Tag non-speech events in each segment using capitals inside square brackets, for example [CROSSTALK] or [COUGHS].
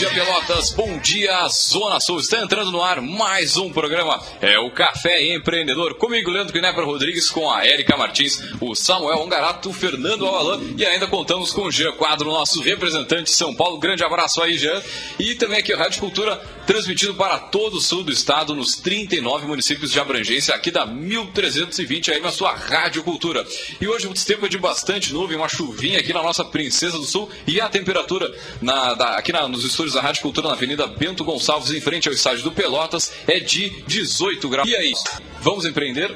dia, Pelotas. Bom dia, Zona Sul. Está entrando no ar mais um programa. É o Café Empreendedor. Comigo, Leandro Knepper Rodrigues, com a Érica Martins, o Samuel Ongarato, o Fernando Alalan e ainda contamos com o Jean Quadro, nosso representante de São Paulo. Grande abraço aí, Jean. E também aqui a Rádio Cultura, transmitido para todo o sul do estado, nos 39 municípios de abrangência, aqui da 1320, aí na sua Rádio Cultura. E hoje o tempo é de bastante nuvem, uma chuvinha aqui na nossa Princesa do Sul e a temperatura na, da, aqui na, nos estúdios da Rádio Cultura, na Avenida Bento Gonçalves, em frente ao estádio do Pelotas, é de 18 graus. E aí, vamos empreender?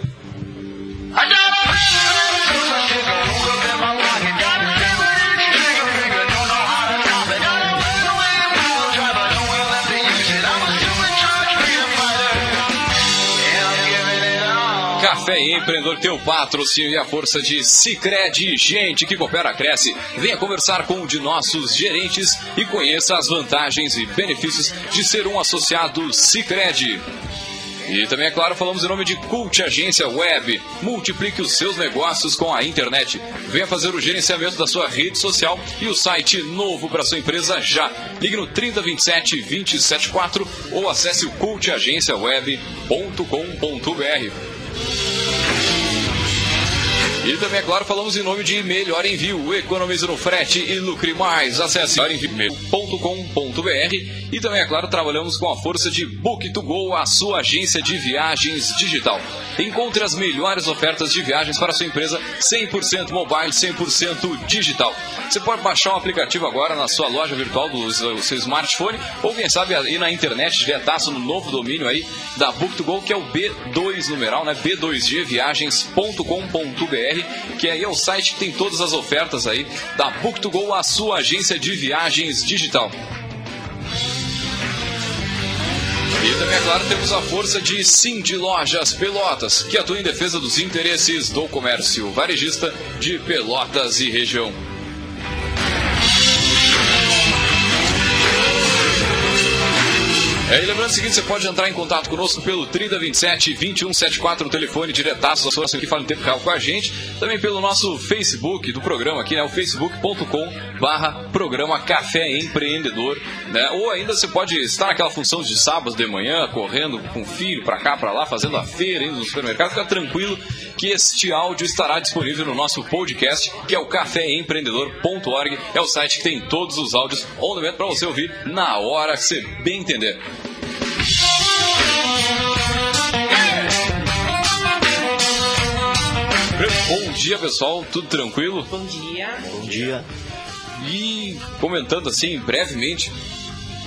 Café Empreendedor tem o patrocínio e a força de Cicred. Gente que coopera, cresce. Venha conversar com um de nossos gerentes e conheça as vantagens e benefícios de ser um associado Cicred. E também, é claro, falamos em nome de Cult Agência Web. Multiplique os seus negócios com a internet. Venha fazer o gerenciamento da sua rede social e o site novo para sua empresa já. Ligue no 3027 274 ou acesse o cultagenciaweb.com.br. E também, é claro, falamos em nome de Melhor Envio. Economize no frete e lucre mais. Acesse melhorenvio.com.br e também, é claro, trabalhamos com a força de Book2Go, a sua agência de viagens digital. Encontre as melhores ofertas de viagens para sua empresa 100% mobile, 100% digital. Você pode baixar o aplicativo agora na sua loja virtual do seu smartphone ou, quem sabe, aí na internet, diretaço no novo domínio aí da Book2Go, que é o B2 numeral, né? b2gviagens.com.br que aí é o site que tem todas as ofertas aí da Book2Go, a sua agência de viagens digital. E também, é claro, temos a força de Cindy Lojas Pelotas, que atua em defesa dos interesses do comércio varejista de Pelotas e região. É, e lembrando o seguinte, você pode entrar em contato conosco pelo 3027 2174, o telefone diretaço da sua que fala em tempo real com a gente. Também pelo nosso Facebook do programa aqui, né? O facebook.com barra programa Café Empreendedor. Né? Ou ainda você pode estar naquela função de sábado de manhã, correndo com o filho para cá, para lá, fazendo a feira, indo no supermercado. Fica tranquilo que este áudio estará disponível no nosso podcast, que é o caféempreendedor.org. É o site que tem todos os áudios on demand para você ouvir na hora que você bem entender. Bom dia, pessoal. Tudo tranquilo? Bom dia. Bom dia. E comentando assim brevemente,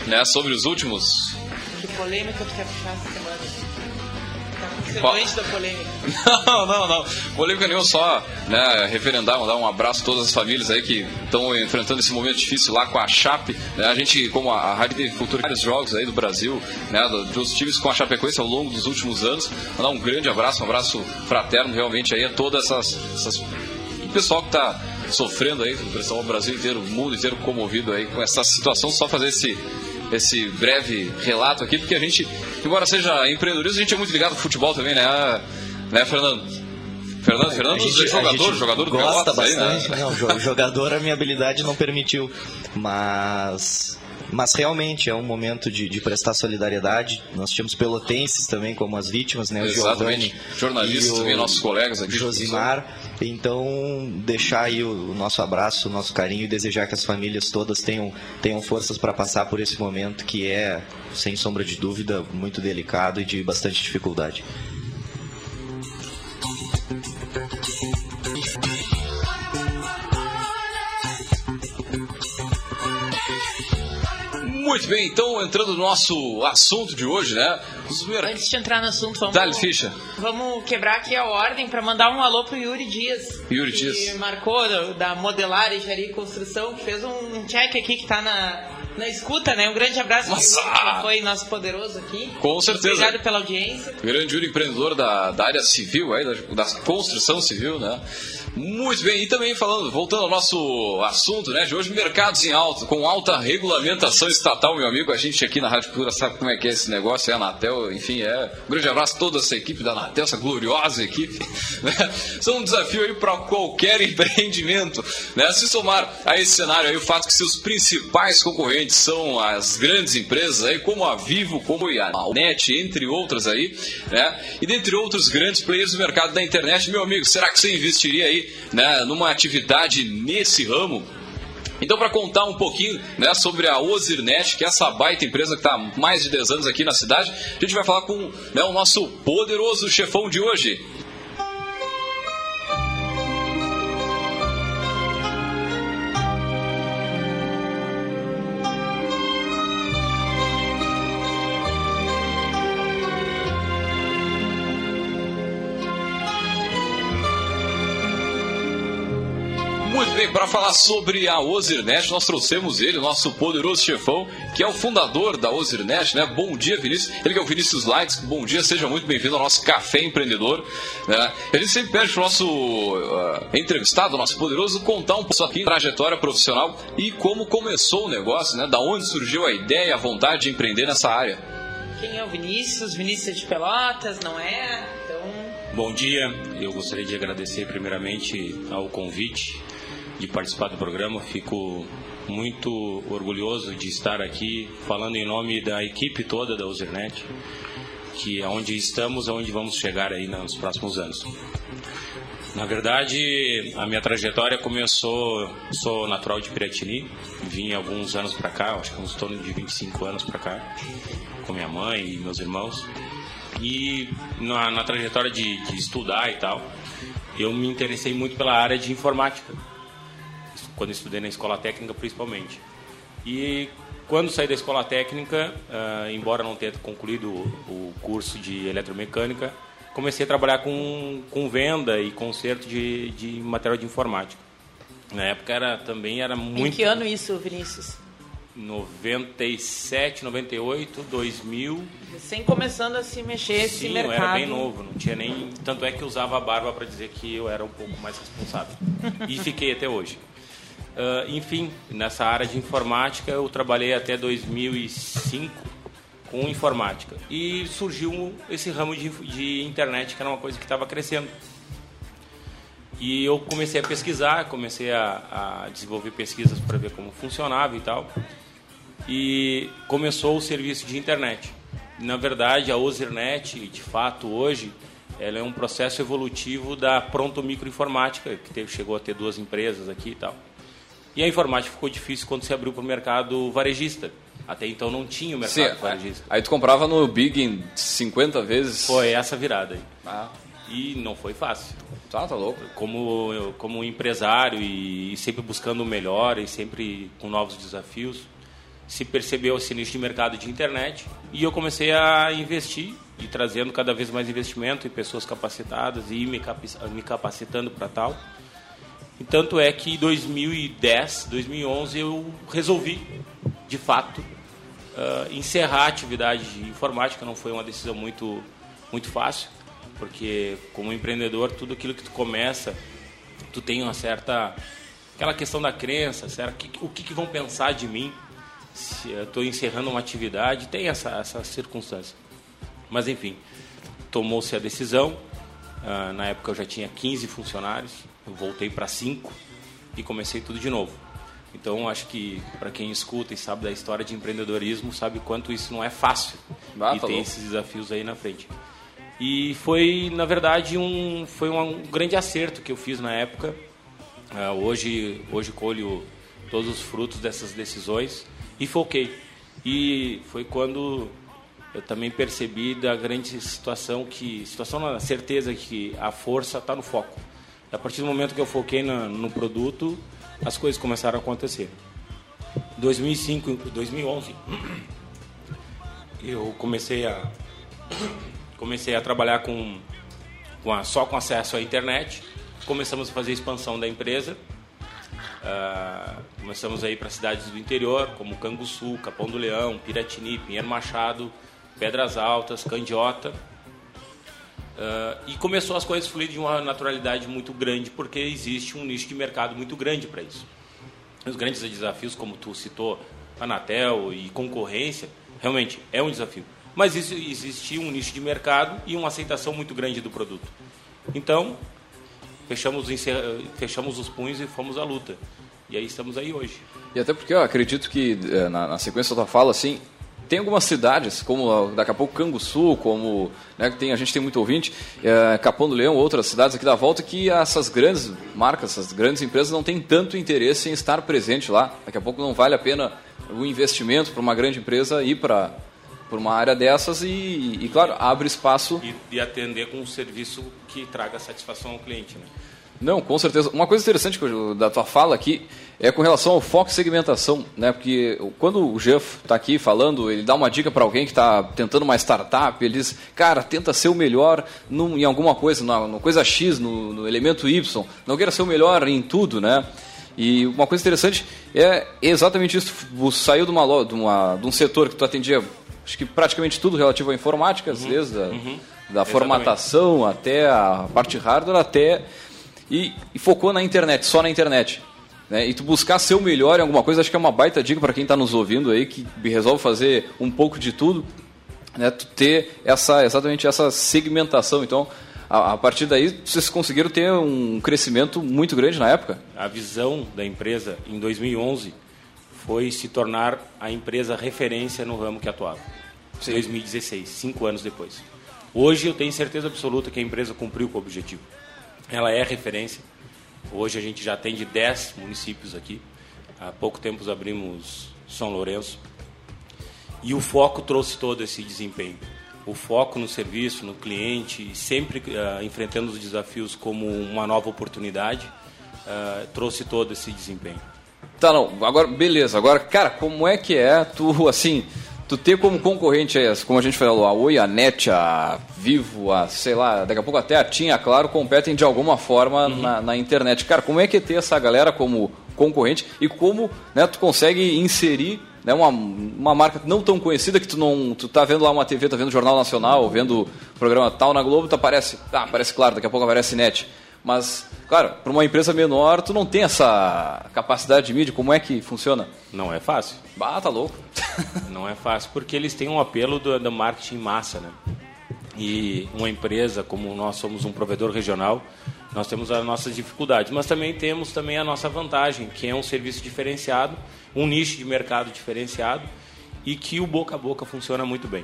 né, sobre os últimos. Que polêmica tu quer puxar essa semana? Semblante da polêmica. [LAUGHS] Não, não, não. Polêmica nenhuma, só né, referendar, mandar um abraço a todas as famílias aí que estão enfrentando esse momento difícil lá com a Chape. Né? A gente, como a, Rádio de Cultura, vários jogos aí do Brasil, né, dos times com a Chapecoense ao longo dos últimos anos. Mandar um grande abraço, um abraço fraterno realmente aí a todas essas, essas o pessoal que está sofrendo aí, o pessoal do Brasil inteiro, o mundo inteiro comovido aí com essa situação. Só fazer esse, esse breve relato aqui, porque a gente, embora seja empreendedorismo, a gente é muito ligado ao futebol também, né, né Fernando? Fernando, Fernando, gente- jogador, gente jogador do gosta aí, bastante. né? Não, jo- jogador a minha habilidade não permitiu, mas mas realmente é um momento de, de prestar solidariedade. Nós tínhamos pelotenses também como as vítimas, né? O Exatamente. Giovanni Jornalistas também, nossos colegas aqui. Josimar. Então, deixar aí o, nosso abraço, o nosso carinho e desejar que as famílias todas tenham, tenham forças para passar por esse momento que é, sem sombra de dúvida, muito delicado e de bastante dificuldade. Muito bem, então entrando no nosso assunto de hoje, né? Antes de entrar no assunto, vamos, Dale, ficha. vamos quebrar aqui a ordem para mandar um alô pro Yuri Dias. Yuri que Dias. marcou da, Modelar e Construção, que fez um check aqui que tá na, na escuta, né? Um grande abraço que foi nosso poderoso aqui. Com certeza. Obrigado pela audiência. grande empreendedor da, da área civil, aí, da, da construção civil, né? Muito bem, e também falando, voltando ao nosso assunto né, de hoje, mercados em alta, com alta regulamentação estatal, meu amigo. A gente aqui na Rádio Cultura sabe como é que é esse negócio, é a Anatel, enfim, é. Um grande abraço a toda essa equipe da Anatel, essa gloriosa equipe. [LAUGHS] Né? São um desafio aí para qualquer [LAUGHS] empreendimento. Né? Se somar a esse cenário aí o fato que seus principais concorrentes são as grandes empresas aí, como a Vivo, como a NET, entre outras aí, né? E dentre outros grandes players do mercado da internet, meu amigo, será que você investiria aí né, numa atividade nesse ramo? Então, para contar um pouquinho né, sobre a Ozirnet, que é essa baita empresa que está há mais de 10 anos aqui na cidade, a gente vai falar com né, o nosso poderoso chefão de hoje, bem, para falar sobre a Ozirnet, nós trouxemos ele, nosso poderoso chefão, que é o fundador da Ozirnet, né? Bom dia, Vinícius. Ele que é o Vinícius Lights. Bom dia, seja muito bem-vindo ao nosso Café Empreendedor. Né? Gente sempre pede para o nosso uh, entrevistado, nosso poderoso, contar um pouco aqui trajetória profissional e como começou o negócio, né? Da onde surgiu a ideia, a vontade de empreender nessa área. Quem é o Vinícius? Vinícius de Pelotas, não é? Então... Bom dia, eu gostaria de agradecer primeiramente ao convite de participar do programa. Fico muito orgulhoso de estar aqui falando em nome da equipe toda da Usernet, que é onde estamos, aonde vamos chegar aí nos próximos anos. Na verdade, a minha trajetória começou, sou natural de Piratini, vim alguns anos para cá, acho que uns torno de 25 anos para cá, com minha mãe e meus irmãos. E na, na trajetória de, de estudar e tal, eu me interessei muito pela área de informática quando estudei na escola técnica principalmente. E quando saí da escola técnica, uh, embora não tenha concluído o, curso de eletromecânica, comecei a trabalhar com, com venda e conserto de, de material de informática. Na época era também era muito. Em que ano isso, Vinícius? 97, 98, 2000. Sem começando a se mexer esse Sim, mercado. eu era bem novo, não tinha nem. Tanto é que usava a barba para dizer que eu era um pouco mais responsável. e fiquei até hoje. Uh, enfim, nessa área de informática eu trabalhei até 2005 com informática. E surgiu esse ramo de, de internet que era uma coisa que estava crescendo. E eu comecei a pesquisar, comecei a, a desenvolver pesquisas para ver como funcionava e tal. E começou o serviço de internet. Na verdade, a Ozernet, de fato, hoje, ela é um processo evolutivo da Pronto Microinformática, que teve, chegou a ter duas empresas aqui e tal. E a informática ficou difícil quando se abriu para o mercado varejista. Até então não tinha o mercado Sim, varejista. Aí tu comprava no Big em 50 vezes? Foi essa virada aí. Ah. E não foi fácil. Tá, tá louco. Como, como empresário e sempre buscando o melhor e sempre com novos desafios, se percebeu esse nicho de mercado de internet e eu comecei a investir e trazendo cada vez mais investimento e pessoas capacitadas e me capacitando para tal. E tanto é que em 2010, 2011 eu resolvi, de fato, uh, encerrar a atividade de informática. Não foi uma decisão muito, muito fácil, porque como empreendedor, tudo aquilo que tu começa, tu tem uma certa... Aquela questão da crença, será que, o que, que vão pensar de mim se eu estou encerrando uma atividade? Tem essa, essa circunstância. Mas enfim, tomou-se a decisão. Uh, na época eu já tinha 15 funcionários voltei para cinco e comecei tudo de novo. Então, acho que para quem escuta e sabe da história de empreendedorismo, sabe quanto isso não é fácil. Ah, e tá tem esses desafios aí na frente. E foi, na verdade, um, foi um grande acerto que eu fiz na época. Uh, hoje, hoje colho todos os frutos dessas decisões e foquei. E foi quando eu também percebi da grande situação que, situação na certeza que a força está no foco. A partir do momento que eu foquei no, produto, as coisas começaram a acontecer. 2005, 2011, eu comecei a [COUGHS] comecei a trabalhar com, com a, só com acesso à internet. Começamos a fazer a expansão da empresa. Uh, começamos a ir para cidades do interior, como Canguçu, Capão do Leão, Piratini, Pinheiro Machado, Pedras Altas, Candiota. Uh, e começou as coisas fluir de uma naturalidade muito grande, porque existe um nicho de mercado muito grande para isso. Os grandes desafios, como tu citou, Anatel e concorrência, realmente é um desafio. Mas isso, um nicho de mercado e uma aceitação muito grande do produto. Então, fechamos, fechamos os punhos e fomos à luta. E aí estamos aí hoje. E até porque eu acredito que, eh, na, na sequência da tua fala, assim, tem algumas cidades, como daqui a pouco Canguçu, como né, tem, a gente tem muito ouvinte, é, Capão do Leão, outras cidades aqui da volta, que essas grandes marcas, essas grandes empresas não têm tanto interesse em estar presente lá. Daqui a pouco não vale a pena o investimento para uma grande empresa ir para por uma área dessas e, e claro, abre espaço. E, e, atender com um serviço que traga satisfação ao cliente. Né? Não, com certeza. Uma coisa interessante da tua fala aqui é com relação ao foco e segmentação, né? Porque quando o Jeff está aqui falando, ele dá uma dica para alguém que está tentando uma startup, ele diz, cara, tenta ser o melhor num, em alguma coisa, na, na coisa X, no, no, elemento Y, não queira ser o melhor em tudo, né? E uma coisa interessante é exatamente isso. Você saiu de, uma, de, uma, de um setor que tu atendia, acho que praticamente tudo relativo à informática, uhum, desde a, uhum, da formatação até a parte hardware, até e, e, focou na internet, só na internet. Né? E tu buscar ser o melhor em alguma coisa, acho que é uma baita dica para quem está nos ouvindo aí, que resolve fazer um pouco de tudo, né? tu ter essa, exatamente essa segmentação. Então, a, a, partir daí, vocês conseguiram ter um crescimento muito grande na época? A visão da empresa em 2011 foi se tornar a empresa referência no ramo que atuava. Sim. 2016, cinco anos depois. Hoje eu tenho certeza absoluta que a empresa cumpriu com o objetivo. Ela é referência Hoje a gente já atende 10 municípios aqui. Há pouco tempo abrimos São Lourenço. E o foco trouxe todo esse desempenho. O foco no serviço, no cliente, sempre uh, enfrentando os desafios como uma nova oportunidade, uh, trouxe todo esse desempenho. Tá, não. Agora, beleza. Agora, cara, como é que é tu, [LAUGHS] assim, tu ter como concorrente, como a gente falou, a Oi, a NET, a Vivo, a, sei lá, daqui a pouco até a TIM, claro, competem de alguma forma uhum. na, na, internet. Cara, como é que é ter essa galera como concorrente e como né, tu consegue inserir né, uma, uma marca não tão conhecida que tu não tu tá vendo lá uma TV, tá vendo Jornal Nacional, vendo o programa tal na Globo, tu aparece, ah, aparece claro, daqui a pouco aparece NET. Mas, claro, para uma empresa menor, tu não tem essa capacidade de mídia. Como é que funciona? Não é fácil. Bah, tá louco. [LAUGHS] não é fácil, porque eles têm um apelo do, do marketing em massa, né? E uma empresa, como nós somos um provedor regional, nós temos as nossas dificuldades, mas também temos também a nossa vantagem, que é um serviço diferenciado, um nicho de mercado diferenciado e que o boca a boca funciona muito bem.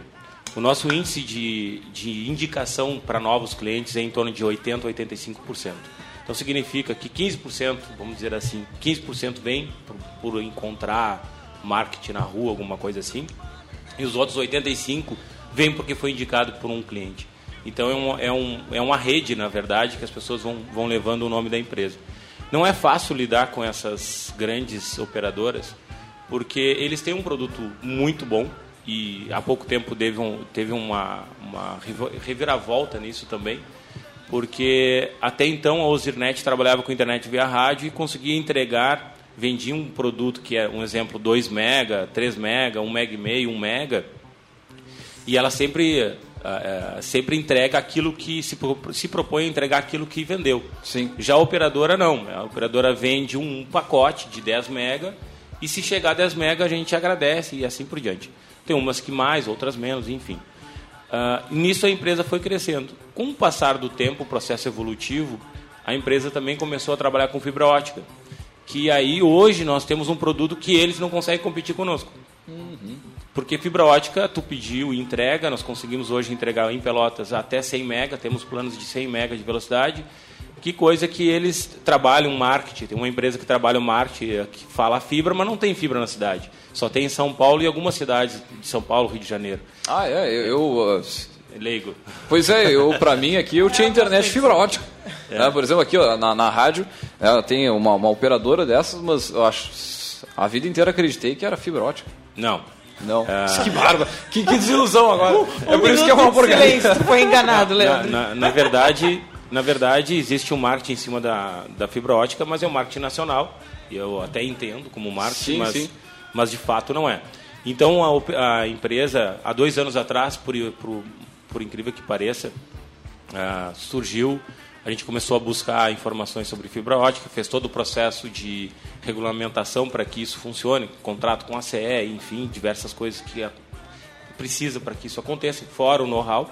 O nosso índice de, de indicação para novos clientes é em torno de 80% a 85%. Então significa que 15%, vamos dizer assim, 15% vem por, por, encontrar marketing na rua, alguma coisa assim, e os outros 85% vem porque foi indicado por um cliente. Então é, um, é, um, é uma rede, na verdade, que as pessoas vão, vão levando o nome da empresa. Não é fácil lidar com essas grandes operadoras, porque eles têm um produto muito bom, e há pouco tempo teve, um, teve uma, uma reviravolta nisso também, porque até então a Ozirnet trabalhava com internet via rádio e conseguia entregar, vendia um produto que é um exemplo 2 mega, 3 mega, 1 mega e meio, 1 mega, e ela sempre uh, sempre entrega aquilo que se, se propõe a entregar aquilo que vendeu. Sim. Já a operadora não, a operadora vende um pacote de 10 mega e se chegar a 10 mega a gente agradece e assim por diante. Tem umas que mais, outras menos, enfim. Uh, nisso a empresa foi crescendo. Com o passar do tempo, o processo evolutivo, a empresa também começou a trabalhar com fibra ótica. Que aí hoje nós temos um produto que eles não conseguem competir conosco. Uhum. Porque fibra ótica, tu pediu e entrega, nós conseguimos hoje entregar em Pelotas até 100 mega, temos planos de 100 mega de velocidade que coisa que eles trabalham marketing. Tem uma empresa que trabalha o marketing, que fala fibra, mas não tem fibra na cidade. Só tem em São Paulo e algumas cidades de São Paulo, Rio de Janeiro. Ah, é? Eu... eu uh... Leigo. Pois é, eu para mim aqui eu tinha internet fibra ótica. É. É, por exemplo, aqui ó, na, na rádio, ela tem uma, uma operadora dessas, mas eu acho a vida inteira acreditei que era fibra ótica. Não, não. Ah. Que barba. Que, que, desilusão agora. Um, é por isso que é uma porcaria. Foi enganado, Leandro. Na, na, na, verdade, na verdade, existe um marketing em cima da, da fibra ótica, mas é um marketing nacional. Eu até entendo como marketing, sim, mas, sim. Mas de fato não é. Então a, a empresa, há dois anos atrás, por, por, por incrível que pareça, uh, surgiu, a gente começou a buscar informações sobre fibra ótica, fez todo o processo de regulamentação para que isso funcione, contrato com a CE, enfim, diversas coisas que precisa para que isso aconteça, fora o know-how.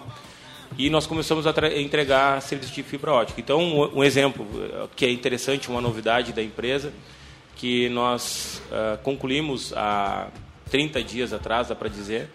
E nós começamos a entregar serviços de fibra ótica. Então, um, um, exemplo eh, que é interessante, uma novidade da empresa, que nós uh, concluímos há 30 dias atrás, dá para dizer,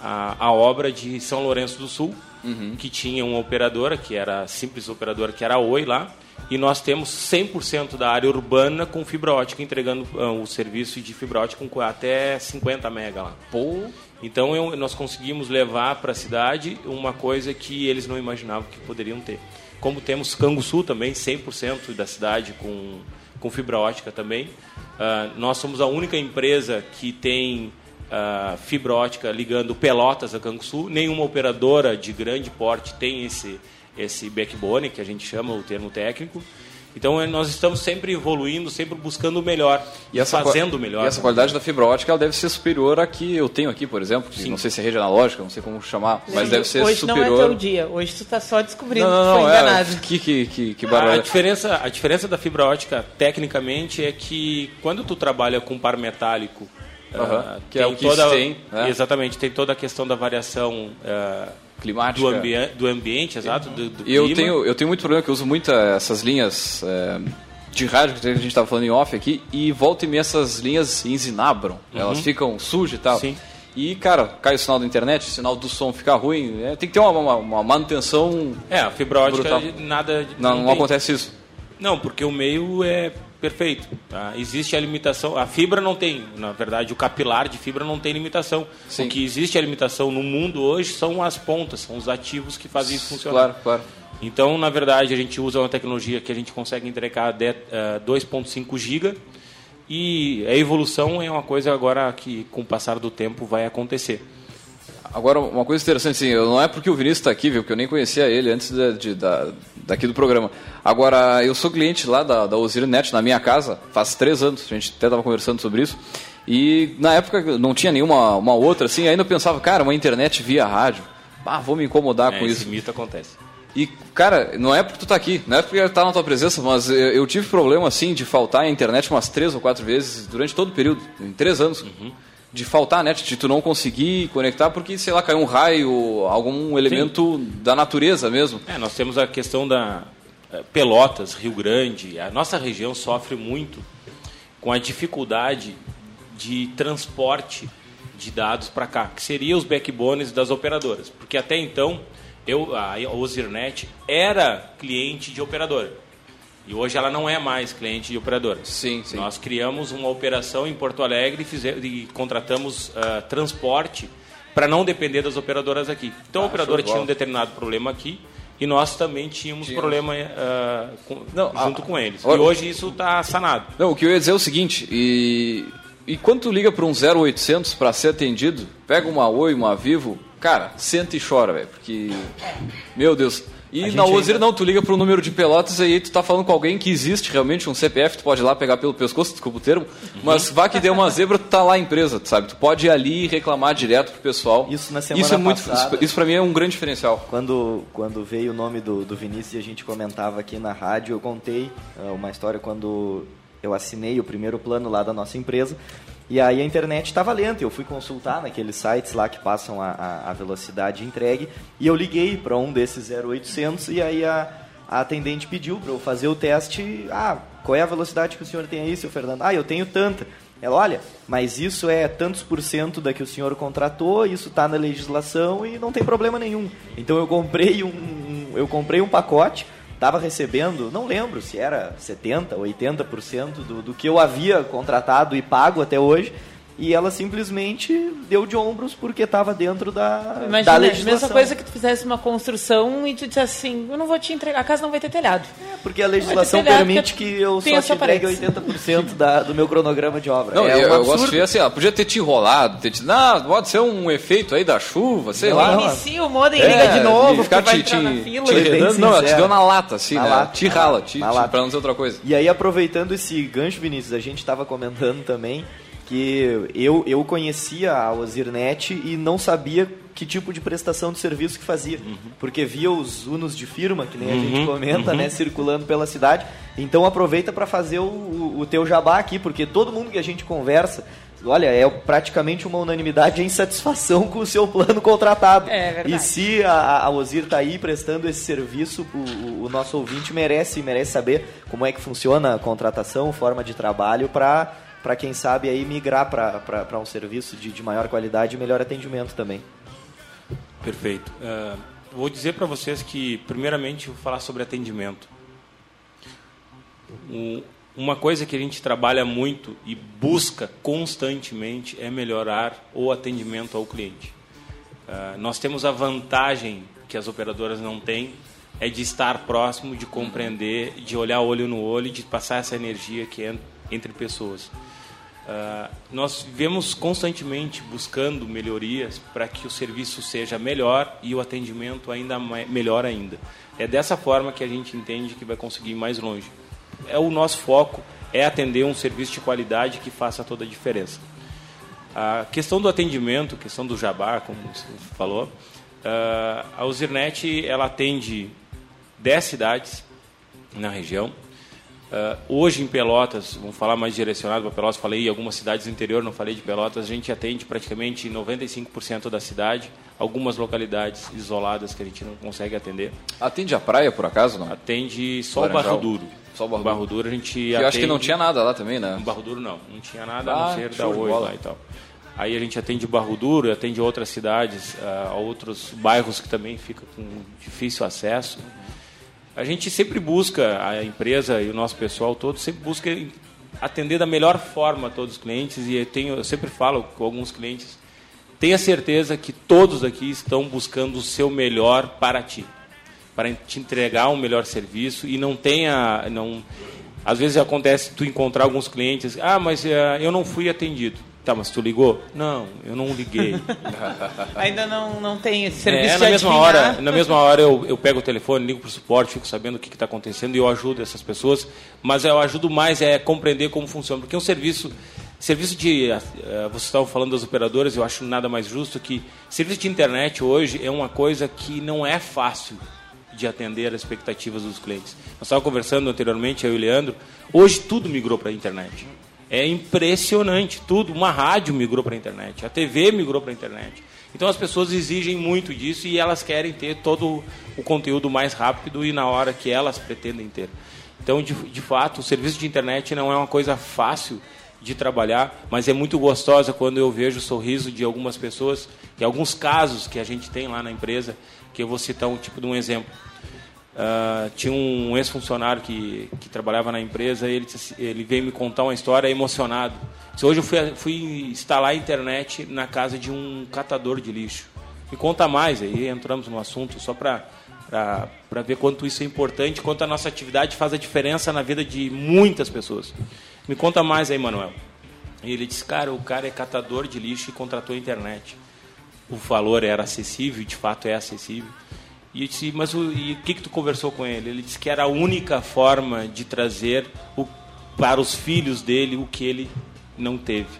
a, a, obra de São Lourenço do Sul, uhum. que tinha uma operadora, que era simples operadora, que era a Oi lá, e nós temos 100% da área urbana com fibra ótica, entregando uh, o serviço de fibra ótica com até 50 mega lá. Pô. Então eu, nós conseguimos levar para a cidade uma coisa que eles não imaginavam que poderiam ter. Como temos Canguçu também, 100% da cidade com, com fibra ótica também. Uh, nós somos a única empresa que tem uh, fibra ótica ligando Pelotas a Canguçu. Nenhuma operadora de grande porte tem esse, esse backbone, que a gente chama o termo técnico. Então é, nós estamos sempre evoluindo, sempre buscando o melhor e essa, fazendo o melhor. E essa qualidade da fibra ótica ela deve ser superior à que eu tenho aqui, por exemplo. Não sei se é rede analógica, não sei como chamar, Sim. mas deve ser Hoje superior. Hoje não é teu dia. Hoje tu está só descobrindo não, não, que foi é, enganado. É, que, que, que, que a, a, diferença, a diferença da fibra ótica, tecnicamente, é que quando tu trabalha com par metálico, uh, que é o que toda, tem. Né? Exatamente, tem toda a questão da variação... Uh, climática. Do, ambi do ambiente, exato, do, do eu Tenho, eu tenho muito problema que eu uso muito essas linhas é, de rádio que a gente estava falando em off aqui e volta e meia essas linhas ensinabram. Uhum. Elas ficam sujas e tal. Sim. E, cara, cai o sinal da internet, o sinal do som fica ruim. É, tem que ter uma, uma, uma, manutenção. É, a fibra ótica brutal. nada. Não, não, não acontece isso. Não, porque o meio é perfeito. Tá? Existe a limitação. A fibra não tem, na verdade, o capilar de fibra não tem limitação. Sim. O que existe a limitação no mundo hoje são as pontas, são os ativos que fazem isso funcionar. Claro, claro. Então, na verdade, a gente usa uma tecnologia que a gente consegue entregar 2.5 GB e a evolução é uma coisa agora que, com o passar do tempo, vai acontecer. Agora, uma coisa interessante, assim, não é porque o Vinícius está aqui, viu, porque eu nem conhecia ele antes de, de, da, daqui do programa. Agora, eu sou cliente lá da, da Osiris na minha casa, faz três anos, a gente até estava conversando sobre isso. E na época não tinha nenhuma uma outra, assim, ainda eu pensava, cara, uma internet via rádio, ah, vou me incomodar é, com esse isso. mito acontece. E, cara, não é porque tu tá aqui, não é porque tá na tua presença, mas eu, tive problema, assim, de faltar a internet umas três ou quatro vezes durante todo o período, em três anos. Uhum. De faltar net, de tu não conseguir conectar porque, sei lá, caiu um raio, algum elemento Sim. da natureza mesmo. É, nós temos a questão da é, Pelotas, Rio Grande, a nossa região sofre muito com a dificuldade de transporte de dados para cá, que seriam os backbones das operadoras. Porque até então eu, a Ozirnet era cliente de operadora. E hoje ela não é mais cliente de operadora. Sim, sim. Nós criamos uma operação em Porto Alegre e, fizemos, e contratamos uh, transporte para não depender das operadoras aqui. Então ah, a operadora tinha um determinado problema aqui e nós também tínhamos Tínhamos. problema uh, com, não, junto a, com eles. Olha, e hoje isso está sanado. Não, o que eu ia dizer é o seguinte, e, e quando tu liga para um 0800 para ser atendido, pega uma Oi, uma Vivo, Cara, senta e chora, velho, porque. Meu Deus. E na Ozir ainda... não, tu liga pro número de pelotas e aí tu tá falando com alguém que existe realmente um CPF, tu pode ir lá pegar pelo pescoço, desculpa o termo, uhum. mas vá que deu uma zebra, tu tá lá em empresa, sabe? Tu pode ir ali e reclamar direto pro pessoal. Isso na semana isso é muito, passada, Isso, isso pra mim é um grande diferencial. Quando, quando veio o nome do, do Vinícius e a gente comentava aqui na rádio, eu contei uh, uma história quando eu assinei o primeiro plano lá da nossa empresa. E aí a internet estava lenta. Eu fui consultar naqueles sites lá que passam a, a, a velocidade entregue. E eu liguei para um desses 0800 e aí a, a atendente pediu para eu fazer o teste. Ah, qual é a velocidade que o senhor tem aí, seu Fernando? Ah, eu tenho tanta. Ela, olha, mas isso é tantos por cento da que o senhor contratou, isso está na legislação e não tem problema nenhum. Então eu comprei um, um eu comprei um pacote estava recebendo, não lembro se era 70%, 80% do, do que eu havia contratado e pago até hoje, e ela simplesmente deu de ombros porque estava dentro da, Imagina, da legislação. mesma coisa que tu fizesse uma construção e tu dissesse assim, eu não vou te entregar, a casa não vai ter telhado. É, porque a legislação permite que eu só te entregue 80% da, do meu cronograma de obra. Não, é eu, um eu gosto de ver assim, ela podia ter te enrolado, ter te não, pode ser um efeito aí da chuva, sei não, lá. Inicia o modem, é, liga de novo, ficar te, te, fila. Te não, ela te deu na lata, assim, na né? Lata, te rala, te, te, pra não dizer outra coisa. E aí, aproveitando esse gancho, Vinícius, a gente estava comentando também que eu, eu conhecia a Ozirnet e não sabia que tipo de prestação de serviço que fazia. Uhum. Porque via os unos de firma, que nem uhum. a gente comenta, uhum. né, circulando pela cidade. Então aproveita para fazer o, o, o teu jabá aqui, porque todo mundo que a gente conversa olha, é praticamente uma unanimidade de insatisfação com o seu plano contratado. É verdade. E se a, a Ozir está aí prestando esse serviço, o, o, nosso ouvinte merece, merece saber como é que funciona a contratação, forma de trabalho, para para quem sabe aí migrar para um serviço de, de maior qualidade e melhor atendimento também. Perfeito. Uh, vou dizer para vocês que, primeiramente, vou falar sobre atendimento. Um, uma coisa que a gente trabalha muito e busca constantemente é melhorar o atendimento ao cliente. Uh, nós temos a vantagem que as operadoras não têm, é de estar próximo, de compreender, de olhar olho no olho, de passar essa energia que é entre pessoas. Uh, nós vivemos constantemente buscando melhorias para que o serviço seja melhor e o atendimento ainda melhor ainda. É dessa forma que a gente entende que vai conseguir ir mais longe. É o nosso foco é atender um serviço de qualidade que faça toda a diferença. A questão do atendimento, questão do jabá, como você falou, uh, a Usirnet ela atende 10 cidades na região, Uh, hoje em Pelotas, vamos falar mais direcionado para Pelotas, falei algumas cidades do interior, não falei de Pelotas, a gente atende praticamente 95% da cidade, algumas localidades isoladas que a gente não consegue atender. Atende a praia, por acaso, não? Atende só o Barro Duro. Só o Barro, Barro Duro. a gente Eu atende... acho que não tinha nada lá também, né? O Barro Duro não, não tinha nada ah, a não ser da Oi lá e tal. Aí a gente atende Barro Duro, atende outras cidades, uh, outros bairros que também ficam com difícil acesso. A gente sempre busca, a empresa e o nosso pessoal todo, sempre busca atender da melhor forma todos os clientes e eu, tenho, eu sempre falo com alguns clientes, tenha certeza que todos aqui estão buscando o seu melhor para ti, para te entregar um melhor serviço e não tenha, não, às vezes acontece tu encontrar alguns clientes, ah, mas uh, eu não fui atendido. Tá, mas tu ligou? Não, eu não liguei. [LAUGHS] Ainda não, não tem esse serviço é, na mesma hora Na mesma hora eu, eu pego o telefone, ligo para o suporte, fico sabendo o que está acontecendo e eu ajudo essas pessoas. Mas eu ajudo mais é compreender como funciona. Porque é um serviço... Serviço de... Uh, vocês estavam falando das operadoras, eu acho nada mais justo que... Serviço de internet hoje é uma coisa que não é fácil de atender as expectativas dos clientes. Nós estávamos conversando anteriormente, eu e o Leandro. Hoje tudo migrou para a internet. É impressionante tudo. Uma rádio migrou para a internet, a TV migrou para a internet. Então as pessoas exigem muito disso e elas querem ter todo o conteúdo mais rápido e na hora que elas pretendem ter. Então, de, de fato, o serviço de internet não é uma coisa fácil de trabalhar, mas é muito gostosa quando eu vejo o sorriso de algumas pessoas, e alguns casos que a gente tem lá na empresa, que eu vou citar um tipo de um exemplo. Uh, tinha um ex-funcionário que, que trabalhava na empresa, ele, ele veio me contar uma história emocionado. Disse, Hoje eu fui, fui instalar a internet na casa de um catador de lixo. Me conta mais, aí entramos no assunto só para para ver quanto isso é importante, quanto a nossa atividade faz a diferença na vida de muitas pessoas. Me conta mais aí, Manuel. E ele disse, cara, o cara é catador de lixo e contratou a internet. O valor era acessível, de fato é acessível. E eu disse, mas o, e que, que tu conversou com ele? Ele disse que era a única forma de trazer o, para os filhos dele o que ele não teve.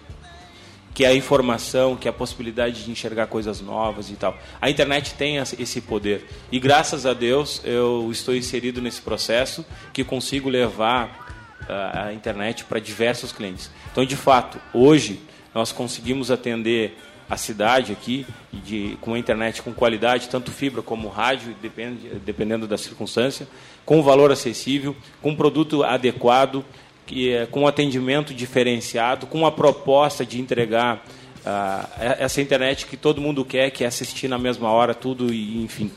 Que é a informação, que é a possibilidade de enxergar coisas novas e tal. A internet tem esse poder. E graças a Deus eu estou inserido nesse processo que consigo levar a, a internet para diversos clientes. Então, de fato, hoje nós conseguimos atender a cidade aqui, de, com internet com qualidade, tanto fibra como rádio, depende, dependendo da circunstância, com valor acessível, com produto adequado, que, é, com atendimento diferenciado, com a proposta de entregar uh, essa internet que todo mundo quer, que é assistir na mesma hora tudo e enfim.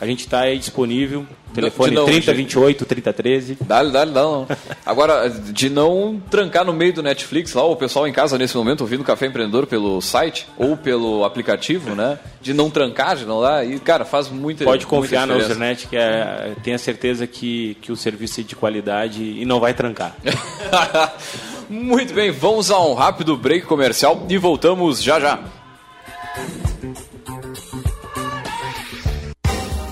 A gente está aí disponível. Telefone não, 3028 3013. Dá-lhe, dá-lhe, não. Agora, de não trancar no meio do Netflix lá, o pessoal em casa nesse momento ouvindo Café Empreendedor pelo site ou pelo aplicativo, né? De não trancar, de não lá. E, cara, faz muito Pode confiar na internet que é, tenha certeza que, que o serviço é de qualidade e não vai trancar. [LAUGHS] muito bem, vamos a um rápido break comercial e voltamos já já.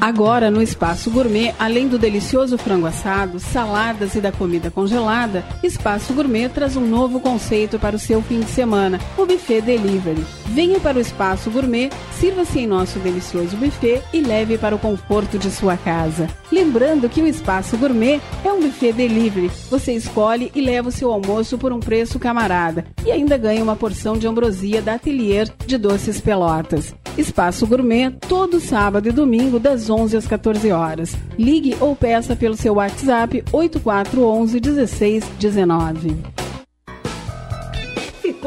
Agora, no Espaço Gourmet, além do delicioso frango assado, saladas e da comida congelada, Espaço Gourmet traz um novo conceito para o seu fim de semana, o Buffet Delivery. Venha para o Espaço Gourmet, sirva-se em nosso delicioso buffet e leve para o conforto de sua casa. Lembrando que o Espaço Gourmet é um buffet delivery. Você escolhe e leva o seu almoço por um preço camarada e ainda ganha uma porção de ambrosia da Atelier de Doces Pelotas. Espaço Gourmet, todo sábado e domingo, das 11 às 14 horas. Ligue ou peça pelo seu WhatsApp 8411 1619.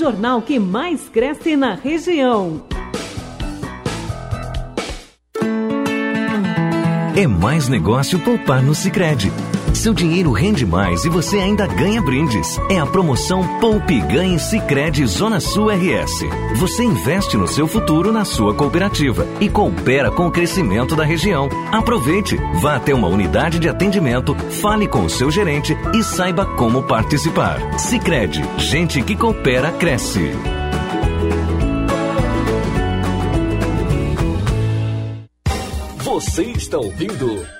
jornal que mais cresce na região. É mais negócio poupar no Sicredi. Seu dinheiro rende mais e você ainda ganha brindes. É a promoção Poupe Ganhe Sicredi Zona Sul RS. Você investe no seu futuro na sua cooperativa e coopera com o crescimento da região. Aproveite, vá até uma unidade de atendimento, fale com o seu gerente e saiba como participar. Sicredi, gente que coopera cresce. Você está ouvindo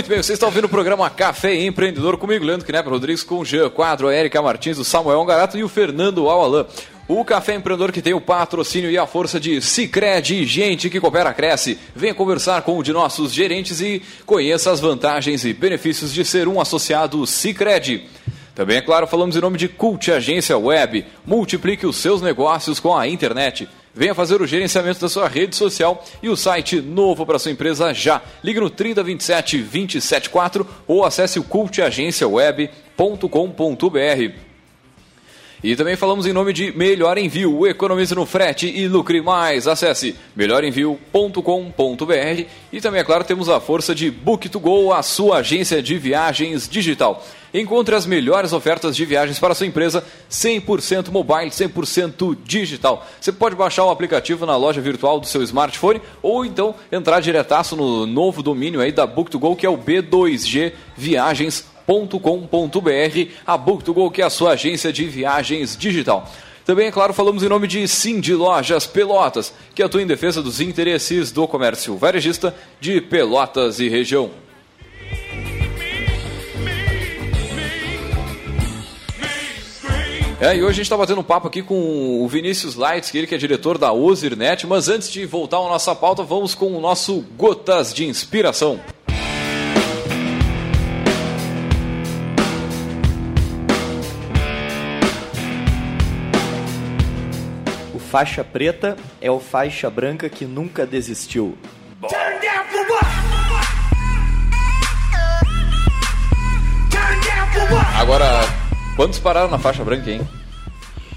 Muito bem, vocês estão ouvindo o programa Café Empreendedor comigo, Leandro Knepper Rodrigues, com o Jean Quadro, a Erika Martins, o Samuel Angarato e o Fernando Alalan. O Café Empreendedor que tem o patrocínio e a força de Cicred, gente que coopera, cresce. Venha conversar com um de nossos gerentes e conheça as vantagens e benefícios de ser um associado Cicred. Também, é claro, falamos em nome de Cult Agência Web. Multiplique os seus negócios com a internet. Venha fazer o gerenciamento da sua rede social e o site novo para sua empresa já. Ligue no 3027 274 ou acesse o cultagenciaweb.com.br. E também falamos em nome de Melhor Envio, economize no frete e lucre mais. Acesse melhorenvio.com.br e também, é claro, temos a força de Book2Go, a sua agência de viagens digital. Encontre as melhores ofertas de viagens para sua empresa 100% mobile, 100% digital. Você pode baixar o aplicativo na loja virtual do seu smartphone ou então entrar diretaço no novo domínio aí da Book2Go, que é o B2G Viagens.com.br. A Book2Go, que é a sua agência de viagens digital. Também, é claro, falamos em nome de Sim de Lojas Pelotas, que atua em defesa dos interesses do comércio varejista de Pelotas e região. É, e hoje a gente está batendo um papo aqui com o Vinícius Lights, que ele que é diretor da Ozirnet, mas antes de voltar à nossa pauta, vamos com o nosso Gotas de Inspiração. Faixa preta é o faixa branca que nunca desistiu. Agora, quantos pararam na faixa branca, hein?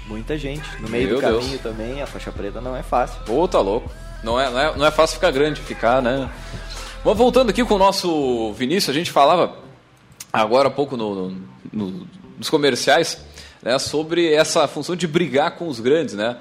Muita gente. No meio Meu do caminho Deus. também, a faixa preta não é fácil. Pô, tá louco. Não é, não, é, não é fácil ficar grande, ficar, né? Vamos voltando aqui com o nosso Vinícius, a gente falava agora há pouco no, no- no- nos comerciais né, sobre essa função de brigar com os grandes, né?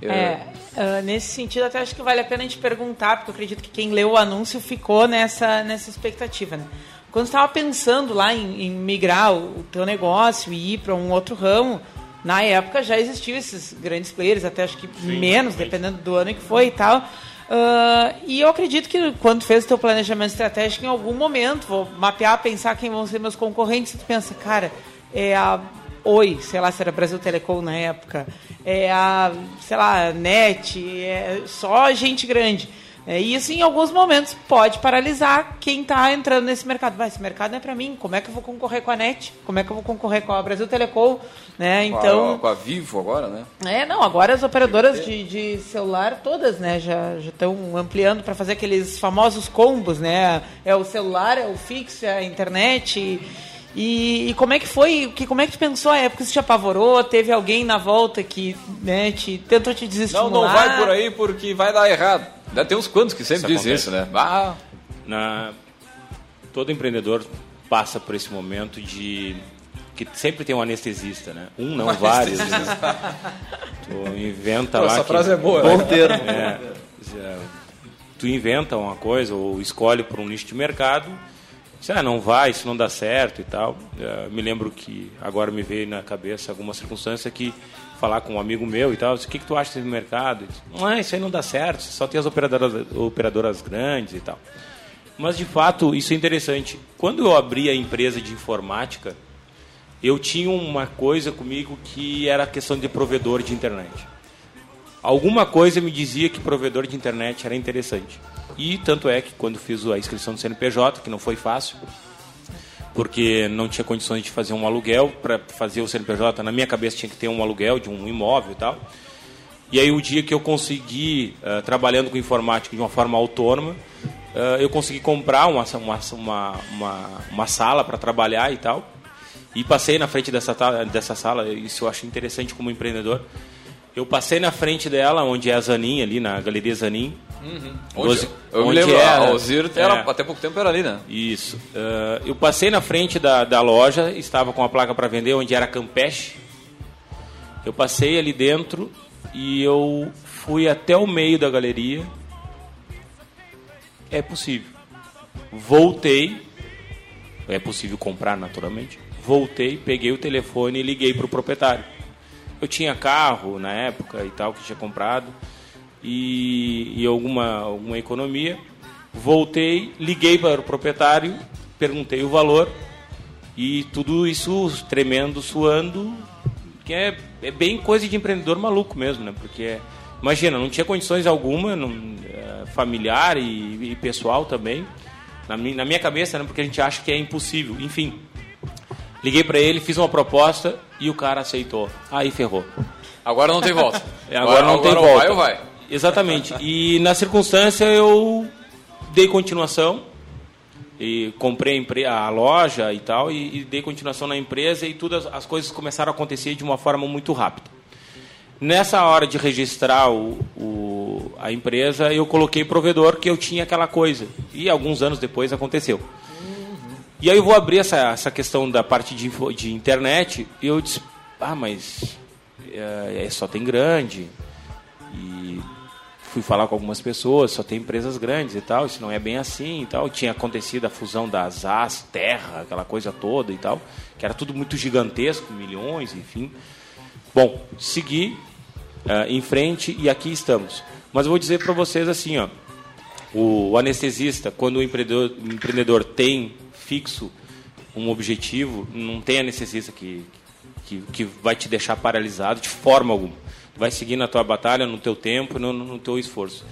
É, ah, nesse sentido, até acho que vale a pena a gente perguntar, porque eu acredito que quem leu o anúncio ficou nessa, nessa expectativa. Né? Quando você estava pensando lá em, em migrar o, o teu negócio e ir para um outro ramo, na época já existiam esses grandes players, até acho que menos, dependendo do ano que foi e tal. Ah, e eu acredito que quando fez o teu planejamento estratégico, em algum momento, vou mapear, pensar quem vão ser meus concorrentes, tu pensa, cara, é a Oi, sei lá se era Brasil Telecom na época, é a, sei lá, NET, é só gente grande. É, e isso em alguns momentos pode paralisar quem está entrando nesse mercado. Vai, esse mercado não é para mim, como é que eu vou concorrer com a NET? Como é que eu vou concorrer com a Brasil Telecom? Né? Com a- Então, com a Vivo agora, né? é, não, agora as operadoras de, de celular todas, né, já estão ampliando para fazer aqueles famosos combos, né? É o celular, é o fixo, é a internet. E, e, e como é que foi? Que, como é que tu pensou a época? Isso te apavorou? Teve alguém na volta que né, te, tentou te Não, desestimular? não vai por aí porque vai dar errado. Deve ter uns quantos que sempre Isso dizem isso, né? Ah, Na... Todo empreendedor passa por esse momento de que sempre tem um anestesista, né? Um não, [LAUGHS] vários. Né? Tu inventa Pô, lá. essa que- frase é boa, Bom né? termo. É, é, tu inventa uma coisa ou escolhe por um nicho de mercado, diz, ah, não vai, isso não dá certo e tal. É, me lembro que agora me veio na cabeça alguma circunstância que falar com um amigo meu e tal, disse, o que, que tu acha desse mercado? Não, ah, isso aí não dá certo, só tem as operadoras, operadoras grandes e tal. Mas de fato, isso é interessante. Quando eu abri a empresa de informática, eu tinha uma coisa comigo que era a questão de provedor de internet. Alguma coisa me dizia que provedor de internet era interessante. E tanto é que quando fiz a inscrição do CNPJ, que não foi fácil, porque não tinha condições de fazer um aluguel, para fazer o CNPJ, na minha cabeça tinha que ter um aluguel de um imóvel e tal. E aí o dia que eu consegui, eh, trabalhando com informática de uma forma autônoma, eh, eu consegui comprar uma, uma, uma, uma, sala para trabalhar e tal. E passei na frente dessa, dessa sala, isso eu acho interessante como empreendedor. Eu passei na frente dela, onde é a Zanin, ali na Galeria Zanin. onde, Ozi- eu onde lembro, era- a Ozir era, é. até pouco tempo era ali, né? Isso. Eh, eu passei na frente da, da loja, estava com a placa para vender, onde era Campeche. Eu passei ali dentro e eu fui até o meio da galeria. É possível. Voltei. É possível comprar, naturalmente. Voltei, peguei o telefone e liguei para o proprietário. Eu tinha carro na época e tal, que tinha comprado. E, e alguma, alguma economia. Voltei, liguei para o proprietário, perguntei o valor. E tudo isso tremendo, suando, que é, é bem coisa de empreendedor maluco mesmo, né? Porque, imagina, não tinha condições alguma, não, eh, familiar e, e pessoal também, na, na minha cabeça, né? Porque a gente acha que é impossível. Enfim, liguei para ele, fiz uma proposta e o cara aceitou. Aí ferrou. Agora não tem volta. É, agora, não tem agora volta. vai ou vai? Exatamente. E na circunstância eu dei continuação. e comprei a loja e tal, e, e dei continuação na empresa e tudo, as, as coisas começaram a acontecer de uma forma muito rápida. Nessa hora de registrar o, o- a empresa, eu coloquei provedor que eu tinha aquela coisa. E alguns anos depois aconteceu. E aí eu vou abrir essa, essa questão da parte de, de internet e eu disse, ah, mas é, é, só tem grande. E fui falar com algumas pessoas, só tem empresas grandes e tal, isso não é bem assim e tal. Tinha acontecido a fusão das AS, Terra, aquela coisa toda e tal, que era tudo muito gigantesco, milhões, enfim. Bom, segui ah, em frente e aqui estamos. Mas eu vou dizer para vocês assim, ó, o, anestesista, quando o empreendedor, o empreendedor tem fixo um objetivo, não tem anestesista que, que, que vai te deixar paralisado de forma alguma. Vai seguir na tua batalha, no teu tempo, no, no teu esforço.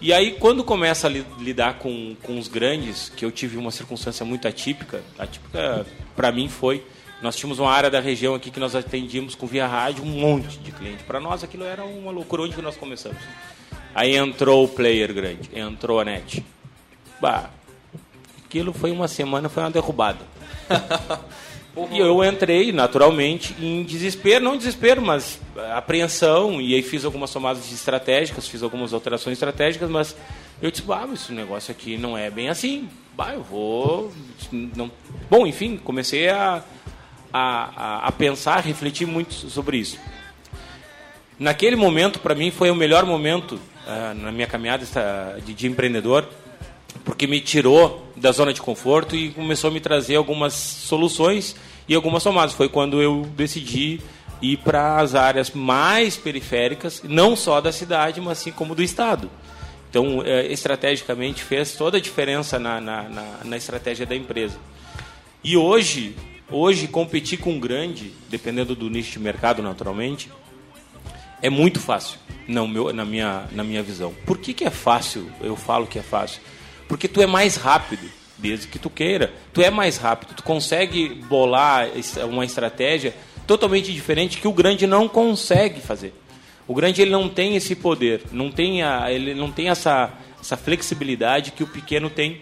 E aí, quando começa a li- lidar com, com os grandes, que eu tive uma circunstância muito atípica, atípica para mim foi, nós tínhamos uma área da região aqui que nós atendíamos com via rádio um monte de cliente. Para nós aquilo era uma loucura onde nós começamos. Aí entrou o player grande, entrou a net. Bah, aquilo foi uma semana, foi uma derrubada. [LAUGHS] E eu entrei, naturalmente, em desespero, não desespero, mas apreensão, e aí fiz algumas tomadas estratégicas, fiz algumas alterações estratégicas, mas eu disse, ah, esse negócio aqui não é bem assim. Bah, eu vou... Não... Bom, enfim, comecei a, a, a- a pensar, a refletir muito sobre isso. Naquele momento, para mim, foi o melhor momento ah, na minha caminhada de, de empreendedor, porque me tirou da zona de conforto e começou a me trazer algumas soluções e algumas tomadas. Foi quando eu decidi ir para as áreas mais periféricas, não só da cidade, mas assim como do estado. Então, eh, estrategicamente, fez toda a diferença na, na, na, na estratégia da empresa. E hoje, hoje competir com um grande, dependendo do nicho de mercado, naturalmente, é muito fácil, não, meu, na, minha, na minha visão. Por que, que é fácil? Eu falo que é fácil. Porque tu é mais rápido, desde que tu queira. Tu é mais rápido, tu consegue bolar uma estratégia totalmente diferente que o grande não consegue fazer. O grande ele não tem esse poder, não tem, a, ele não tem essa, essa flexibilidade que o pequeno tem.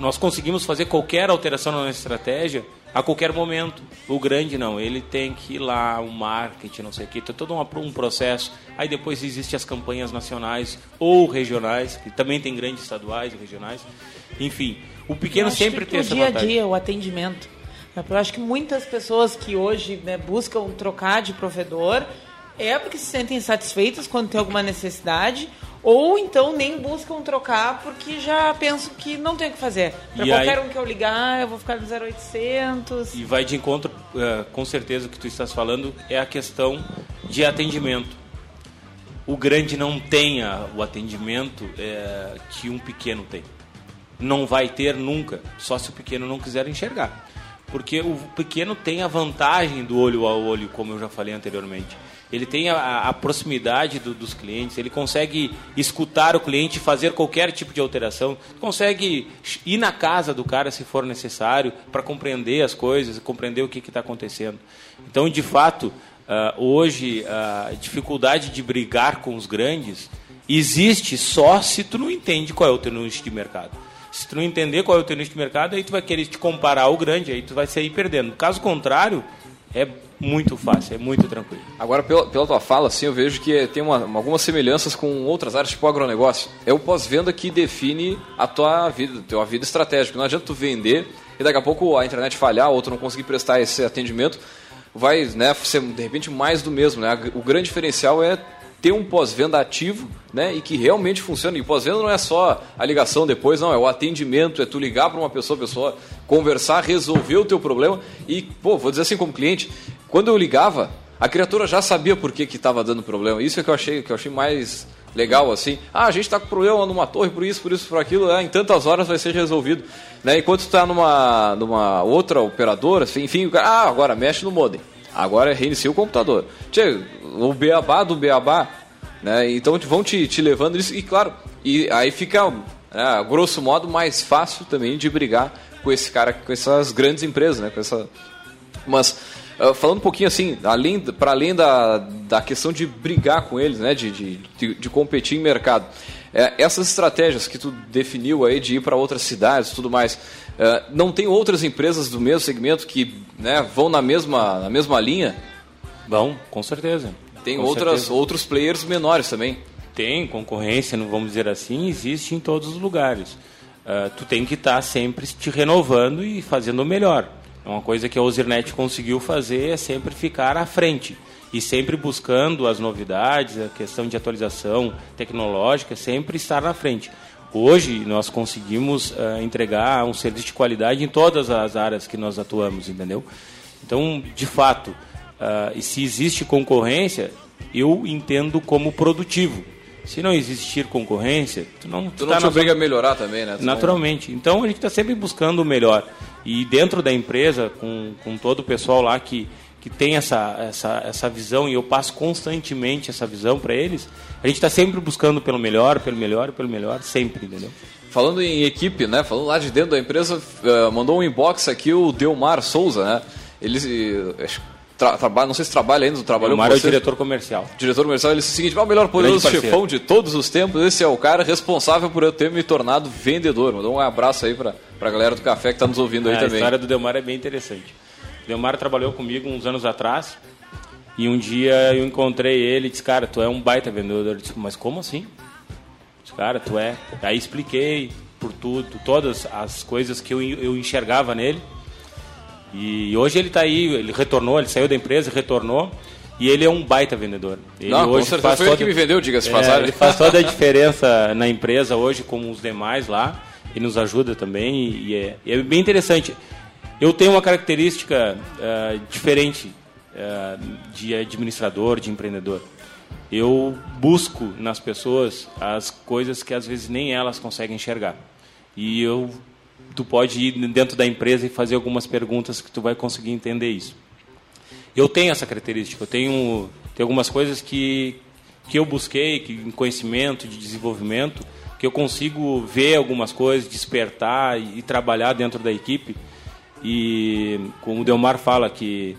Nós conseguimos fazer qualquer alteração na estratégia a qualquer momento. O grande não, ele tem que ir lá, o marketing, não sei o que, tem todo um processo. Aí depois existem as campanhas nacionais ou regionais, que também tem grandes estaduais e regionais. Enfim, o pequeno sempre tem o essa dia a vantagem. dia, o atendimento. Eu acho que muitas pessoas que hoje né, buscam trocar de provedor é porque se sentem insatisfeitas quando tem alguma necessidade, ou então nem buscam trocar porque já pensam que não tem o que fazer. Para qualquer aí- um que eu ligar, eu vou ficar no 0800. E vai de encontro, eh, com certeza, o que tu estás falando é a questão de atendimento. O grande não tem o atendimento eh, que um pequeno tem. Não vai ter nunca, só se o pequeno não quiser enxergar. Porque o pequeno tem a vantagem do olho a olho, como eu já falei anteriormente. Ele tem a, a proximidade do- dos clientes, ele consegue escutar o cliente, fazer qualquer tipo de alteração, consegue ir na casa do cara se for necessário para compreender as coisas, compreender o que está acontecendo. Então, de fato, ah, hoje a dificuldade de brigar com os grandes existe só se tu não entende qual é o teu nicho de mercado. Se tu não entender qual é o teu nicho de mercado, aí tu vai querer te comparar ao grande, aí tu vai sair perdendo. Caso contrário, é muito fácil, é muito tranquilo. Agora, pela, pela tua fala, assim, eu vejo que tem uma, algumas semelhanças com outras áreas, tipo agronegócio. É o pós-venda que define a tua vida, a tua vida estratégica. Não adianta tu vender e daqui a pouco a internet falhar ou tu não conseguir prestar esse atendimento, vai né, ser, de repente, mais do mesmo. Né? O grande diferencial é ter um pós-venda ativo né, e que realmente funcione. E pós-venda não é só a ligação depois, não, é o atendimento, é tu ligar para uma pessoa, pessoa conversar, resolver o teu problema. E, pô, vou dizer assim como cliente, quando eu ligava, a criatura já sabia por que estava dando problema. Isso é que eu achei, que eu achei mais legal, assim. Ah, a gente está com problema numa torre, por isso, por isso, por aquilo, é, em tantas horas vai ser resolvido. Né? Enquanto está numa, numa outra operadora, assim, enfim, o cara, ah, agora mexe no modem. Agora reinicia o computador. Tchê, o beabá do beabá, né? Então vão te, te levando isso, e claro, e aí fica, né, grosso modo, mais fácil também de brigar com esse cara, com essas grandes empresas, né? Com essa... Mas uh, falando um pouquinho assim, além, para além da, da questão de brigar com eles, né? De, de, de, de competir em mercado. É, essas estratégias que tu definiu aí de ir para outras cidades e tudo mais, é, não tem outras empresas do mesmo segmento que né, vão na mesma, na mesma linha? Vão, com certeza. Tem Com outras, certeza. outros players menores também. Tem concorrência, não vamos dizer assim, existe em todos os lugares. Ah, tu tem que estar sempre te renovando e fazendo o melhor. Uma coisa que a Ozirnet conseguiu fazer é sempre ficar à frente e sempre buscando as novidades, a questão de atualização tecnológica, sempre estar na frente. Hoje nós conseguimos ah, entregar um serviço de qualidade em todas as áreas que nós atuamos, entendeu? Então, de fato, e se existe concorrência, eu entendo como produtivo. Se não existir concorrência, tu não, Tu tá não te na obriga a melhorar também, né? Tu Naturalmente. Então a gente está sempre buscando o melhor. E dentro da empresa, com, com todo o pessoal lá que, que tem essa, essa, essa visão, e eu passo constantemente essa visão para eles, a gente está sempre buscando pelo melhor, pelo melhor, pelo melhor, sempre, entendeu? Falando em equipe, né? Falando lá de dentro da empresa, eh, mandou um inbox aqui o Delmar Souza, né? Ele eh, tra trabalha, não sei se trabalha ainda, trabalhou o Mar com é o diretor comercial. Diretor comercial, ele disse o seguinte: "Ah, o melhor poderoso chefão de todos os tempos, esse é o cara responsável por eu ter me tornado vendedor. Mandou um abraço aí pra, pra galera do café que tá nos ouvindo aí É, a também. história do Delmar é bem interessante. O Delmar trabalhou comigo uns anos atrás e um dia eu encontrei ele e disse, cara, tu é um baita vendedor. Eu disse, mas como assim? Disse, cara, tu é. Aí expliquei por tudo, todas as coisas que eu, eu enxergava nele. E hoje ele está aí, ele retornou, ele saiu da empresa, retornou. E ele é um baita vendedor. Ele Não, hoje faz foi ele toda- que me vendeu, diga-se É, passagem. Ele faz toda a [LAUGHS] diferença na empresa hoje, como os demais lá. E nos ajuda também. E, é, e é bem interessante. Eu tenho uma característica eh, diferente eh, de administrador, de empreendedor. Eu busco nas pessoas as coisas que às vezes nem elas conseguem enxergar. E eu, tu pode ir dentro da empresa e fazer algumas perguntas que tu vai conseguir entender isso. Eu tenho essa característica. Eu tenho, tenho algumas coisas que, que eu busquei, que, em conhecimento, de desenvolvimento, que eu consigo ver algumas coisas, despertar e, e trabalhar dentro da equipe. E como o Delmar fala que,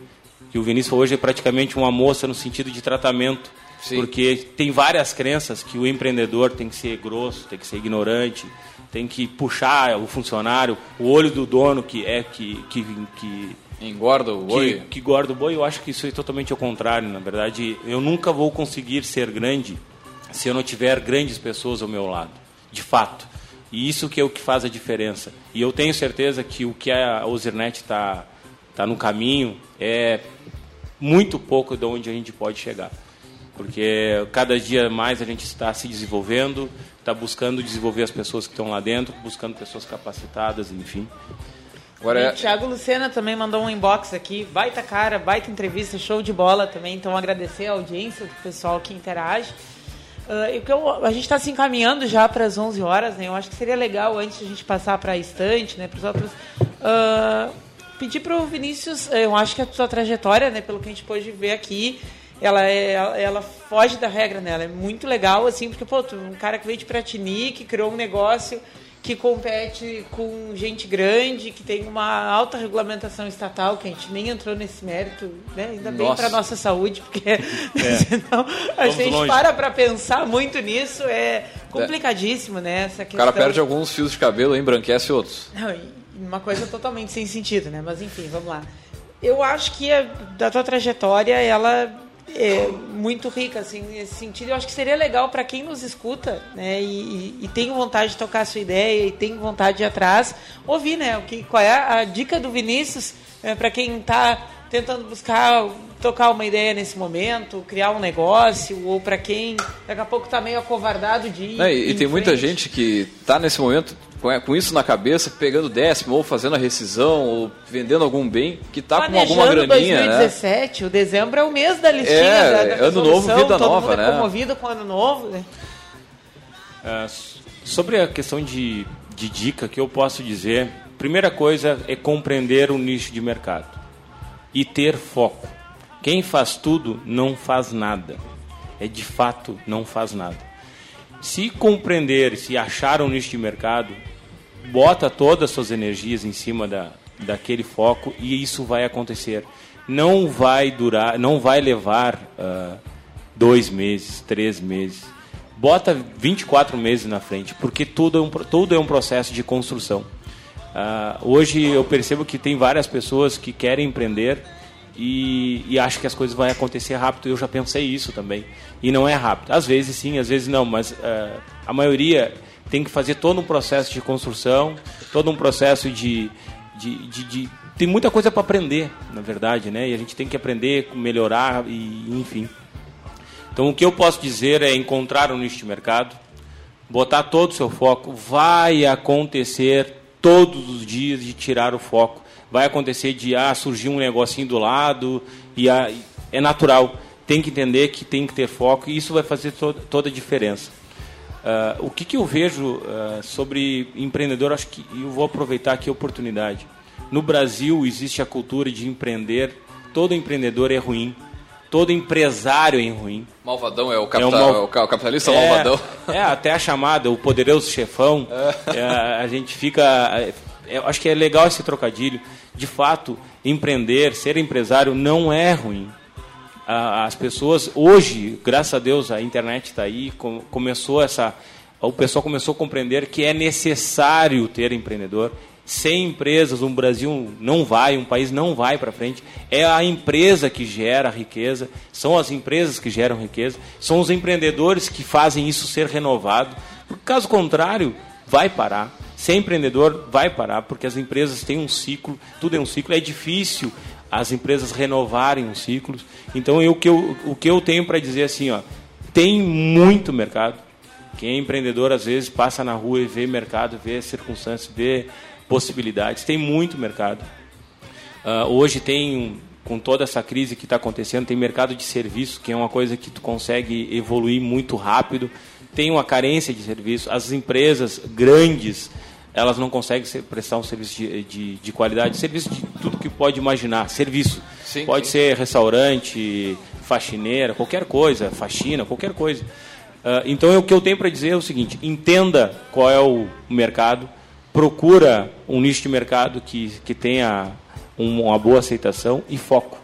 que o Vinícius hoje é praticamente uma moça no sentido de tratamento. Sim. Porque tem várias crenças que o empreendedor tem que ser grosso, tem que ser ignorante, tem que puxar o funcionário, o olho do dono que é que, que, que Engorda o que, boi. que gorda o boi, eu acho que isso é totalmente ao contrário. Na verdade, eu nunca vou conseguir ser grande se eu não tiver grandes pessoas ao meu lado, de fato. E isso que é o que faz a diferença. E eu tenho certeza que o que a Ozirnet está tá no caminho é muito pouco de onde a gente pode chegar. Porque cada dia mais a gente está se desenvolvendo, está buscando desenvolver as pessoas que estão lá dentro, buscando pessoas capacitadas, enfim. Agora E é, o Thiago Lucena também mandou um inbox aqui. Baita cara, baita entrevista, show de bola também. Então agradecer a audiência, o pessoal que interage. O que eu- a gente está se encaminhando já para as 11 horas, né? Eu acho que seria legal, antes de a gente passar para a estante, né? Para os outros, ah, pedir para o Vinícius, eu acho que a sua trajetória, né? Pelo que a gente pôde ver aqui, ela, é, ela, ela foge da regra, né? Ela é muito legal, assim, porque, pô, tu, um cara que veio de Piratini, que criou um negócio que compete com gente grande, que tem uma alta regulamentação estatal, que a gente nem entrou nesse mérito, né? ainda bem Nossa. para nossa saúde, porque [LAUGHS] [LAUGHS] senão a Vamos gente longe. para para pensar muito nisso, é complicadíssimo, né? Essa o cara perde alguns fios de cabelo e embranquece outros. Não, uma coisa totalmente sem sentido, né? Mas enfim, vamos lá. Eu acho que a, da tua trajetória, ela é muito rica, assim, nesse sentido. Eu acho que seria legal para quem nos escuta, né? E, e- tem vontade de tocar a sua ideia e tem vontade de ir atrás, ouvir, né? O que, qual é a dica do Vinícius para quem está tentando buscar tocar uma ideia nesse momento, criar um negócio, ou para quem daqui a pouco está meio acovardado de ir. Né, e, em tem muita frente. gente que tá nesse momento com, com isso na cabeça, pegando décimo, ou fazendo a rescisão, ou vendendo algum bem, que tá com alguma graninha, né? 2017, o dezembro é o mês da listinha É, da, da ano novo, vida todo nova, mundo né? é comovido com ano novo, né? S- sobre a questão de, de dica, que eu posso dizer, primeira coisa é compreender o nicho de mercado e ter foco. Quem faz tudo não faz nada. É de fato não faz nada. Se compreender, se achar um nicho de mercado, bota todas as suas energias em cima da, daquele foco e isso vai acontecer. Não vai durar, não vai levar ah, dois meses, três meses. bota 24 meses na frente, porque tudo é um, tudo é um processo de construção. Uh, hoje eu percebo que tem várias pessoas que querem empreender e, e acham que as coisas vão acontecer rápido. Eu já pensei isso também. E não é rápido. Às vezes sim, às vezes não, mas uh, a maioria tem que fazer todo um processo de construção, todo um processo de, de, de, de tem muita coisa para aprender, na verdade, né? E a gente tem que aprender, melhorar e enfim. Então o que eu posso dizer é encontrar um nicho de mercado, botar todo o seu foco, vai acontecer todos os dias de tirar o foco. Vai acontecer de ah, surgir um negocinho do lado e ah, é natural. Tem que entender que tem que ter foco e isso vai fazer to toda a diferença. Uh, o que, que eu vejo uh, sobre empreendedor, acho que eu vou aproveitar aqui a oportunidade. No Brasil existe a cultura de empreender, todo empreendedor é ruim, todo empresário é ruim. Malvadão é o, capital, é o, mal... é o capitalista é, malvadão. É, até a chamada, o poderoso chefão. É. é a gente fica. É, acho que é legal esse trocadilho. De fato, empreender, ser empresário não é ruim. As pessoas, hoje, graças a Deus, a internet está aí, começou essa. O pessoal começou a compreender que é necessário ter empreendedor, sem empresas, um Brasil não vai, um país não vai para frente. É a empresa que gera riqueza, são as empresas que geram riqueza, são os empreendedores que fazem isso ser renovado. caso contrário, vai parar. Ser empreendedor vai parar, porque as empresas têm um ciclo, tudo é um ciclo. É difícil as empresas renovarem os ciclos. Então, eu, o, que eu, o que eu tenho para dizer assim, ó, tem muito mercado. Quem é empreendedor, às vezes, passa na rua e vê mercado, vê circunstâncias, vê possibilidades, tem muito mercado. Uh, hoje tem, com toda essa crise que está acontecendo, tem mercado de serviço, que é uma coisa que tu consegue evoluir muito rápido. Tem uma carência de serviço. As empresas grandes, elas não conseguem prestar um serviço de, de, de qualidade, serviço de tudo que pode imaginar. Serviço. Sim, pode sim. ser restaurante, faxineira, qualquer coisa, faxina, qualquer coisa. Uh, então, o que eu tenho para dizer é o seguinte: entenda qual é o mercado, procura um nicho de mercado que, que tenha uma boa aceitação e foco.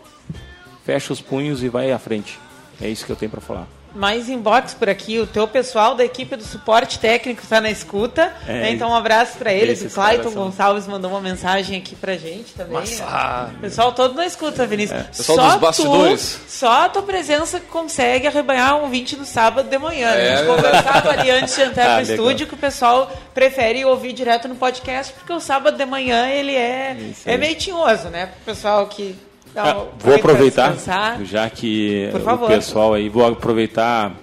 Fecha os punhos e vai à frente. É isso que eu tenho para falar mais inbox por aqui. O teu pessoal da equipe do suporte técnico está na escuta. É, né? Então, um abraço para eles. O Clayton Gonçalves mandou uma mensagem aqui pra gente também. Massa. O pessoal todo na escuta, Vinícius. É. Pessoal só dos bastidores. Tu, só a tua presença consegue arrebanhar um 20 no sábado de manhã. Né? A gente é. conversava ali antes de entrar [LAUGHS] ah, pro legal. estúdio que o pessoal prefere ouvir direto no podcast, porque o sábado de manhã ele é, é meio tinhoso, né? Pro pessoal que ah, vou aproveitar, já que o pessoal aí, vou aproveitar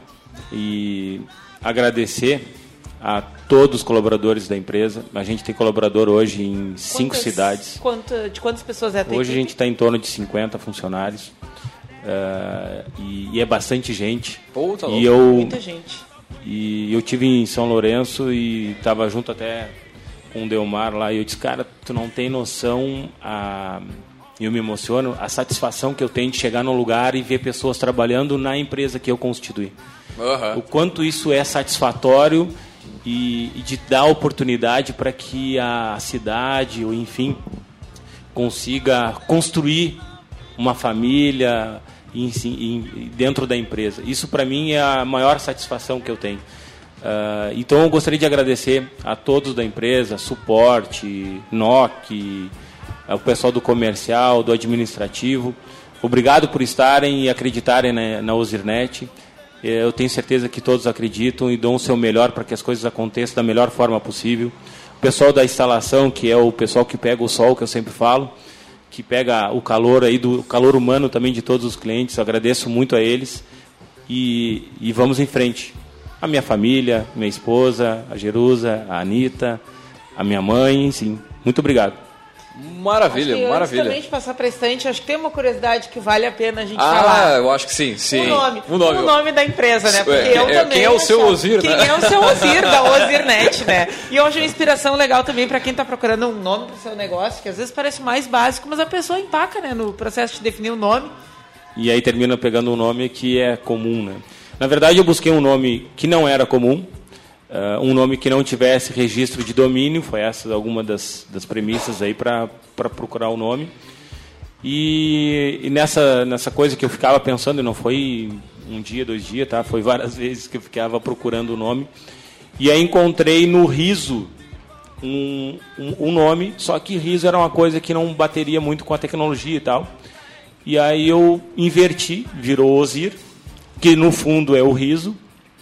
e agradecer a todos os colaboradores da empresa. A gente tem colaborador hoje em quantas, cinco cidades. Quanto, de quantas pessoas é a Hoje a gente está em torno de 50 funcionários. Uh, e, e, é bastante gente. Pô, tá e eu, Muita gente. E eu tive em São Lourenço e estava junto até com o Delmar lá. E eu disse, cara, tu não tem noção a e eu me emociono, a satisfação que eu tenho de chegar num lugar e ver pessoas trabalhando na empresa que eu constituí. Uhum. O quanto isso é satisfatório e, e de dar oportunidade para que a cidade, ou enfim, consiga construir uma família em, em, dentro da empresa. Isso para mim é a maior satisfação que eu tenho. Uh, então eu gostaria de agradecer a todos da empresa, suporte, NOC, o pessoal do comercial, do administrativo. Obrigado por estarem e acreditarem na, na Ozirnet. É, eu tenho certeza que todos acreditam e dão o seu melhor para que as coisas aconteçam da melhor forma possível. O pessoal da instalação, que é o pessoal que pega o sol, que eu sempre falo, que pega o calor aí do calor humano também de todos os clientes. Eu agradeço muito a eles e, e vamos em frente. A minha família, minha esposa, a Jerusa, a Anitta, a minha mãe, sim. Muito obrigado. Maravilha, acho que maravilha. Antes também de passar para estante, acho que tem uma curiosidade que vale a pena a gente ah, falar. Ah, eu acho que sim, sim. O nome, o nome, o nome da empresa, né? Porque é, eu é, também quem é o seu Ozir, quem né? Quem é o seu Ozir da [LAUGHS] Ozirnet, né? E hoje é uma inspiração legal também para quem está procurando um nome para o seu negócio, que às vezes parece mais básico, mas a pessoa empaca, né, no processo de definir o um nome. E aí termina pegando um nome que é comum, né? Na verdade, eu busquei um nome que não era comum, Uh, um nome que não tivesse registro de domínio, foi essa alguma das, das premissas aí para procurar o nome. E, e, nessa, nessa coisa que eu ficava pensando, não foi um dia, dois dias, tá? Foi várias [LAUGHS] vezes que eu ficava procurando o nome. E aí encontrei no Riso um, um, um nome, só que Riso era uma coisa que não bateria muito com a tecnologia e tal. E aí eu inverti, virou Ozir, que no fundo é o riso,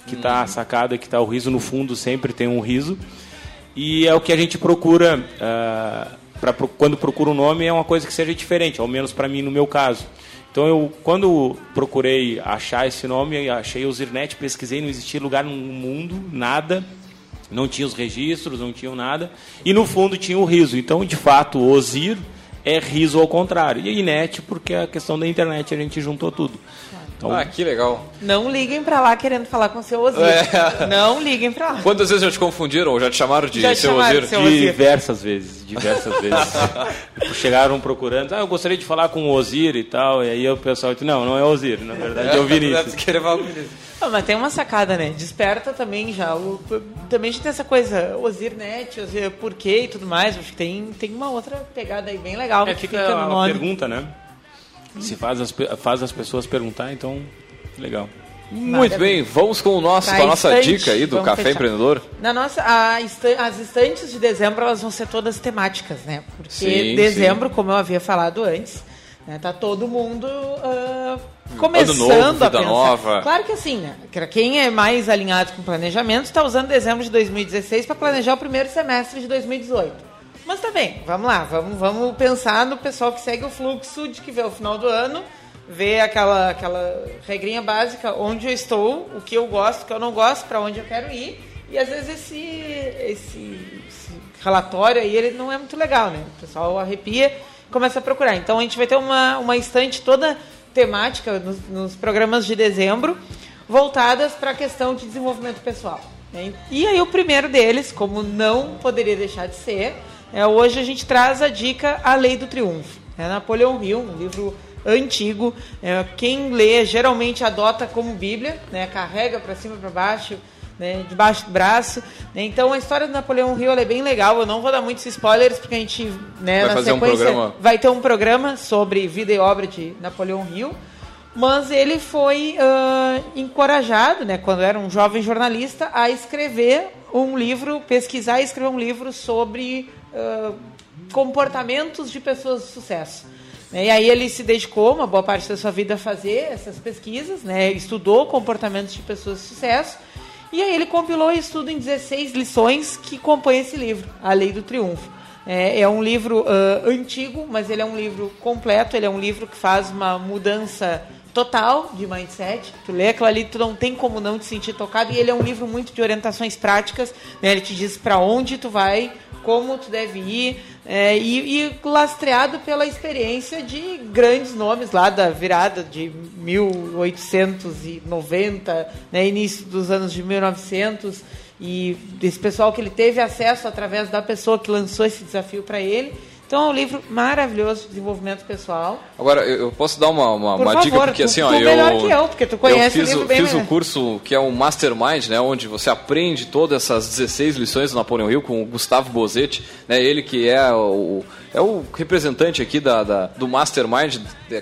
que está Uhum. sacado que está o riso no fundo, sempre tem um riso. E é o que a gente procura, ah, pra, quando procura um nome, é uma coisa que seja diferente, ao menos para mim no meu caso. Então eu, quando procurei achar esse nome, achei o Zirnet, pesquisei, não existia lugar no mundo, nada, não tinha os registros, não tinha nada, e no fundo tinha o riso. Então, de fato, Ozir é riso ao contrário. E a Inet, porque a questão da internet a gente juntou tudo. Então, Ah, que legal. Não liguem pra lá querendo falar com o seu Ozir. É. Não liguem pra lá. Quantas vezes já te confundiram ou já te chamaram de Já seu chamaram Ozir? de seu Ozir. Diversas vezes, diversas vezes. [LAUGHS] Chegaram procurando, ah, eu gostaria de falar com o Ozir e tal, e aí o pessoal disse, não, não é Ozir, na verdade é o [LAUGHS] Vinícius. Querer falar com. [LAUGHS] Ah, mas tem uma sacada, né? Desperta também já. O, também a gente tem essa coisa, Ozirnet, Ozir por quê e tudo mais. Acho que tem, tem uma outra pegada aí bem legal É, que fica fica no a nome. pergunta, né? Se faz as, faz as pessoas perguntar, então, legal. Muito bem, vamos com, o nosso, Pra com a nossa estante, dica aí do Café fechar. Empreendedor. Na nossa, as estantes de dezembro elas vão ser todas temáticas, né? Porque Sim, dezembro, como eu havia falado antes, né, tá todo mundo ah, começando novo, a vida pensar. nova. Claro que assim, né? Quem é mais alinhado com planejamento está usando dezembro de 2016 para planejar o primeiro semestre de 2018. Mas tá bem, vamos lá, vamos, vamos pensar no pessoal que segue o fluxo de que vê o final do ano, vê aquela, aquela regrinha básica, onde eu estou, o que eu gosto, o que eu não gosto, para onde eu quero ir. E às vezes esse, esse, esse relatório aí ele não é muito legal, né? O pessoal arrepia começa a procurar. Então a gente vai ter uma, uma estante toda temática nos, nos programas de dezembro, voltadas para a questão de desenvolvimento pessoal. né? E aí o primeiro deles, como não poderia deixar de ser, é, hoje a gente traz a dica A Lei do Triunfo. É Napoleão Hill, um livro antigo. É, quem lê geralmente adota como Bíblia, né, carrega para cima e para baixo, né, debaixo do braço. né. Então a história do Napoleão Hill é bem legal. Eu não vou dar muitos spoilers porque a gente né, Vai na um sequência programa. vai ter um programa sobre vida e obra de Napoleão Hill. Mas ele foi ah, encorajado, né, quando era um jovem jornalista, a escrever um livro, pesquisar e escrever um livro sobre comportamentos de pessoas de sucesso. né. E aí ele se dedicou uma boa parte da sua vida a fazer essas pesquisas, né? estudou comportamentos de pessoas de sucesso, e aí ele compilou isso tudo em 16 lições que compõem esse livro, A Lei do Triunfo. É, é um livro ah, antigo, mas ele é um livro completo, ele é um livro que faz uma mudança total de mindset. Tu lê aquilo ali, tu não tem como não te sentir tocado, e ele é um livro muito de orientações práticas, né? ele te diz para onde tu vai, como tu deve ir, é, e, e lastreado pela experiência de grandes nomes lá da virada de 1890, né, início dos anos de 1900, e desse pessoal que ele teve acesso através da pessoa que lançou esse desafio para ele. Então é um livro maravilhoso de desenvolvimento pessoal. Agora, eu posso dar uma, uma, Por uma favor, dica, porque tu- assim, ó, tu eu. melhor que eu, porque tu conhece eu o fiz, livro bem fiz o curso que é o Mastermind, né? Onde você aprende todas essas 16 lições do Napoleão Hill com o Gustavo Bozetti, né? Ele que é o, é o representante aqui da, da- do Mastermind,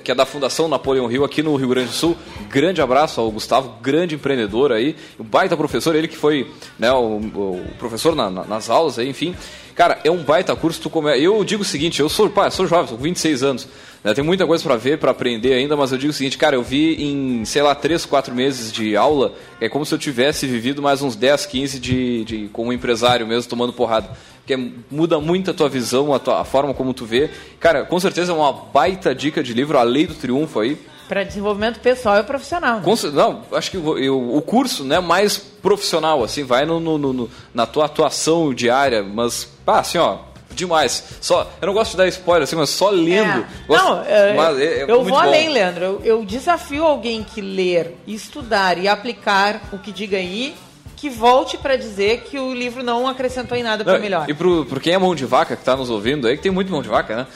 que é da Fundação Napoleão Hill aqui no Rio Grande do Sul. Grande abraço ao Gustavo, grande empreendedor aí, um baita professor, ele que foi né, o, o professor na- na- nas aulas aí, enfim. Cara, é um baita curso. Tu come... Eu digo o seguinte, eu sou, pá, sou jovem, sou com 26 anos. Né? Tem muita coisa para ver, para aprender ainda, mas eu digo o seguinte, cara, eu vi em, sei lá, 3, 4 meses de aula, é como se eu tivesse vivido mais uns 10, 15 de, de como empresário mesmo, tomando porrada. Porque é- muda muito a tua visão, a, tua, a forma como tu vê. Cara, com certeza é uma baita dica de livro, A Lei do Triunfo aí. Para desenvolvimento pessoal e profissional. né? Não, acho que o, eu- o curso né, mais profissional, assim, vai no, no- no- no- na tua atuação diária, mas, pá, assim, ó, demais. Só, eu não gosto de dar spoiler, assim, mas só lendo. É. Gosto- Não, é, mas é- é eu vou bom. além, Leandro. Eu, eu desafio alguém que ler, estudar e aplicar o que diga aí, que volte para dizer que o livro não acrescentou em nada para melhor. E pro quem é mão de vaca que tá nos ouvindo aí, que tem muito mão de vaca, né?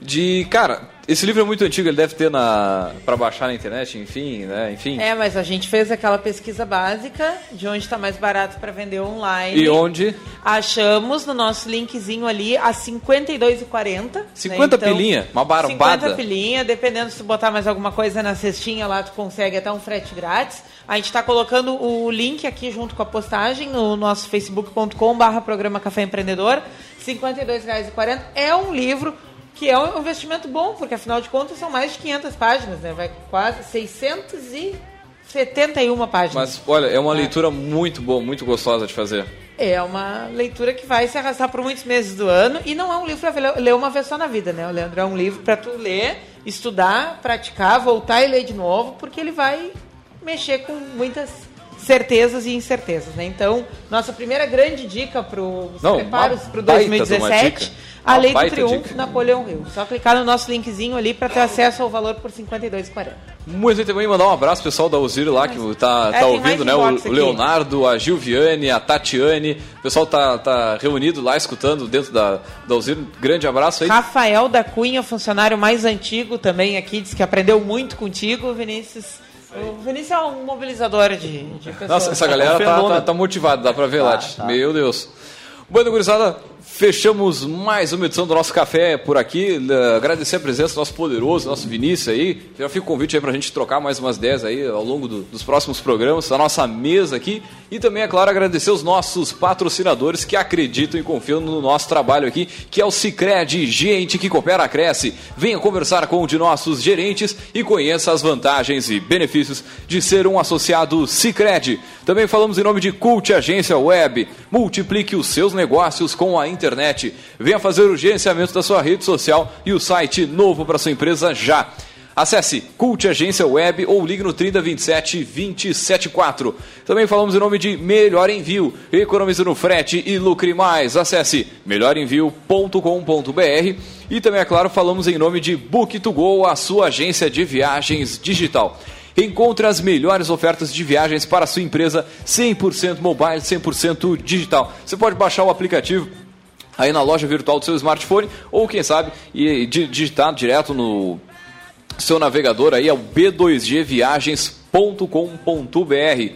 De, cara, esse livro é muito antigo, ele deve ter na para baixar na internet, enfim, né? Enfim. É, mas a gente fez aquela pesquisa básica de onde está mais barato para vender online. E onde? Achamos no nosso linkzinho ali a 52,40. 50 né? pilinha, uma barbada. 50 pilinha, dependendo se tu botar mais alguma coisa na cestinha lá, tu consegue até um frete grátis. A gente está colocando o link aqui junto com a postagem no nosso facebook.com/barra programa Café Empreendedor. R$ 52,40 é um livro que é um investimento bom, porque afinal de contas são mais de 500 páginas, né? Vai quase 671 páginas. Mas olha, é uma é. leitura muito boa, muito gostosa de fazer. É uma leitura que vai se arrastar por muitos meses do ano e não é um livro para ler uma vez só na vida, né, Leandro? É um livro para tu ler, estudar, praticar, voltar e ler de novo, porque ele vai mexer com muitas certezas e incertezas, né? Então, nossa primeira grande dica para os preparos para o 2017 a Lei do Triunfo dica. Napoleão Rio. Só clicar no nosso linkzinho ali para ter acesso ao valor por R$ 52,40. Muito também mandar um abraço pessoal da Osiris lá que tá, é, tá ouvindo, né? O, Leonardo, a Gilviane, a Tatiane. O pessoal tá, tá reunido lá escutando dentro da, da Osiris. Grande abraço aí. Rafael da Cunha, funcionário mais antigo também aqui, diz que aprendeu muito contigo, Vinícius. O Vinícius é um mobilizador de, de pessoas. Nossa, essa galera é um tá, tá, tá, motivada, dá pra ver lá. Tá. Meu Deus. Bueno, gurizada, Fechamos mais uma edição do nosso café por aqui. Agradecer a presença do nosso poderoso, nosso Vinícius aí. Já fica o convite aí para a gente trocar mais umas ideias aí ao longo do, dos próximos programas, a nossa mesa aqui. E também, é claro, agradecer os nossos patrocinadores que acreditam e confiam no nosso trabalho aqui, que é o Cicred, gente que coopera, cresce. Venha conversar com um de nossos gerentes e conheça as vantagens e benefícios de ser um associado Cicred. Também falamos em nome de Cult Agência Web. Multiplique os seus negócios com a internet. Venha fazer o gerenciamento da sua rede social e o site novo para sua empresa já. Acesse Cult Agência Web ou ligue no 3027 274. Também falamos em nome de Melhor Envio. Economize no frete e lucre mais. Acesse melhorenvio.com.br. E também, é claro, falamos em nome de Book2Go, a sua agência de viagens digital. Encontre as melhores ofertas de viagens para a sua empresa 100% mobile, 100% digital. Você pode baixar o aplicativo aí na loja virtual do seu smartphone ou quem sabe e digitar direto no seu navegador aí é o b2gviagens.com.br.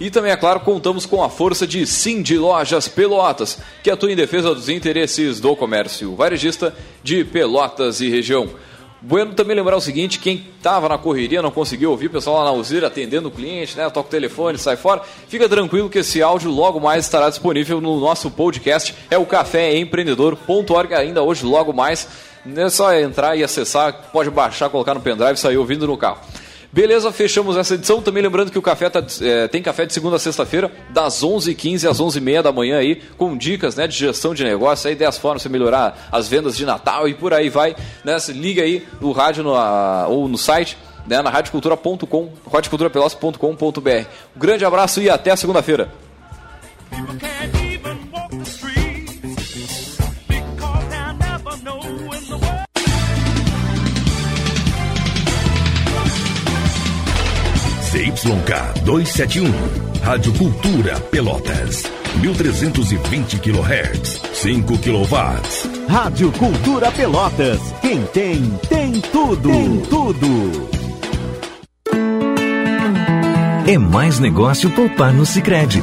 E também, é claro, contamos com a força de Cindy Lojas Pelotas, que atua em defesa dos interesses do comércio varejista de Pelotas e região. Bueno também lembrar o seguinte, quem estava na correria, não conseguiu ouvir, o pessoal lá na Uzir atendendo o cliente, né? Toca o telefone, sai fora. Fica tranquilo que esse áudio logo mais estará disponível no nosso podcast. É o caféempreendedor.org ainda hoje, logo mais é só entrar e acessar, pode baixar, colocar no pendrive e sair ouvindo no carro. Beleza, fechamos essa edição. Também lembrando que o café tá, é, tem café de segunda a sexta-feira, das 11h15 às 11h30 da manhã aí, com dicas né, de gestão de negócio, aí 10 formas para melhorar as vendas de Natal e por aí vai. Né? Liga aí no rádio no, a, ou no site, né, na radiocultura.com, radioculturapelotas.com.br. Um grande abraço e até segunda-feira. CYK 271, Rádio Cultura Pelotas, 1320 kHz, 5 kW. Rádio Cultura Pelotas, quem tem, tem tudo, tem tudo. É mais negócio poupar no Sicredi.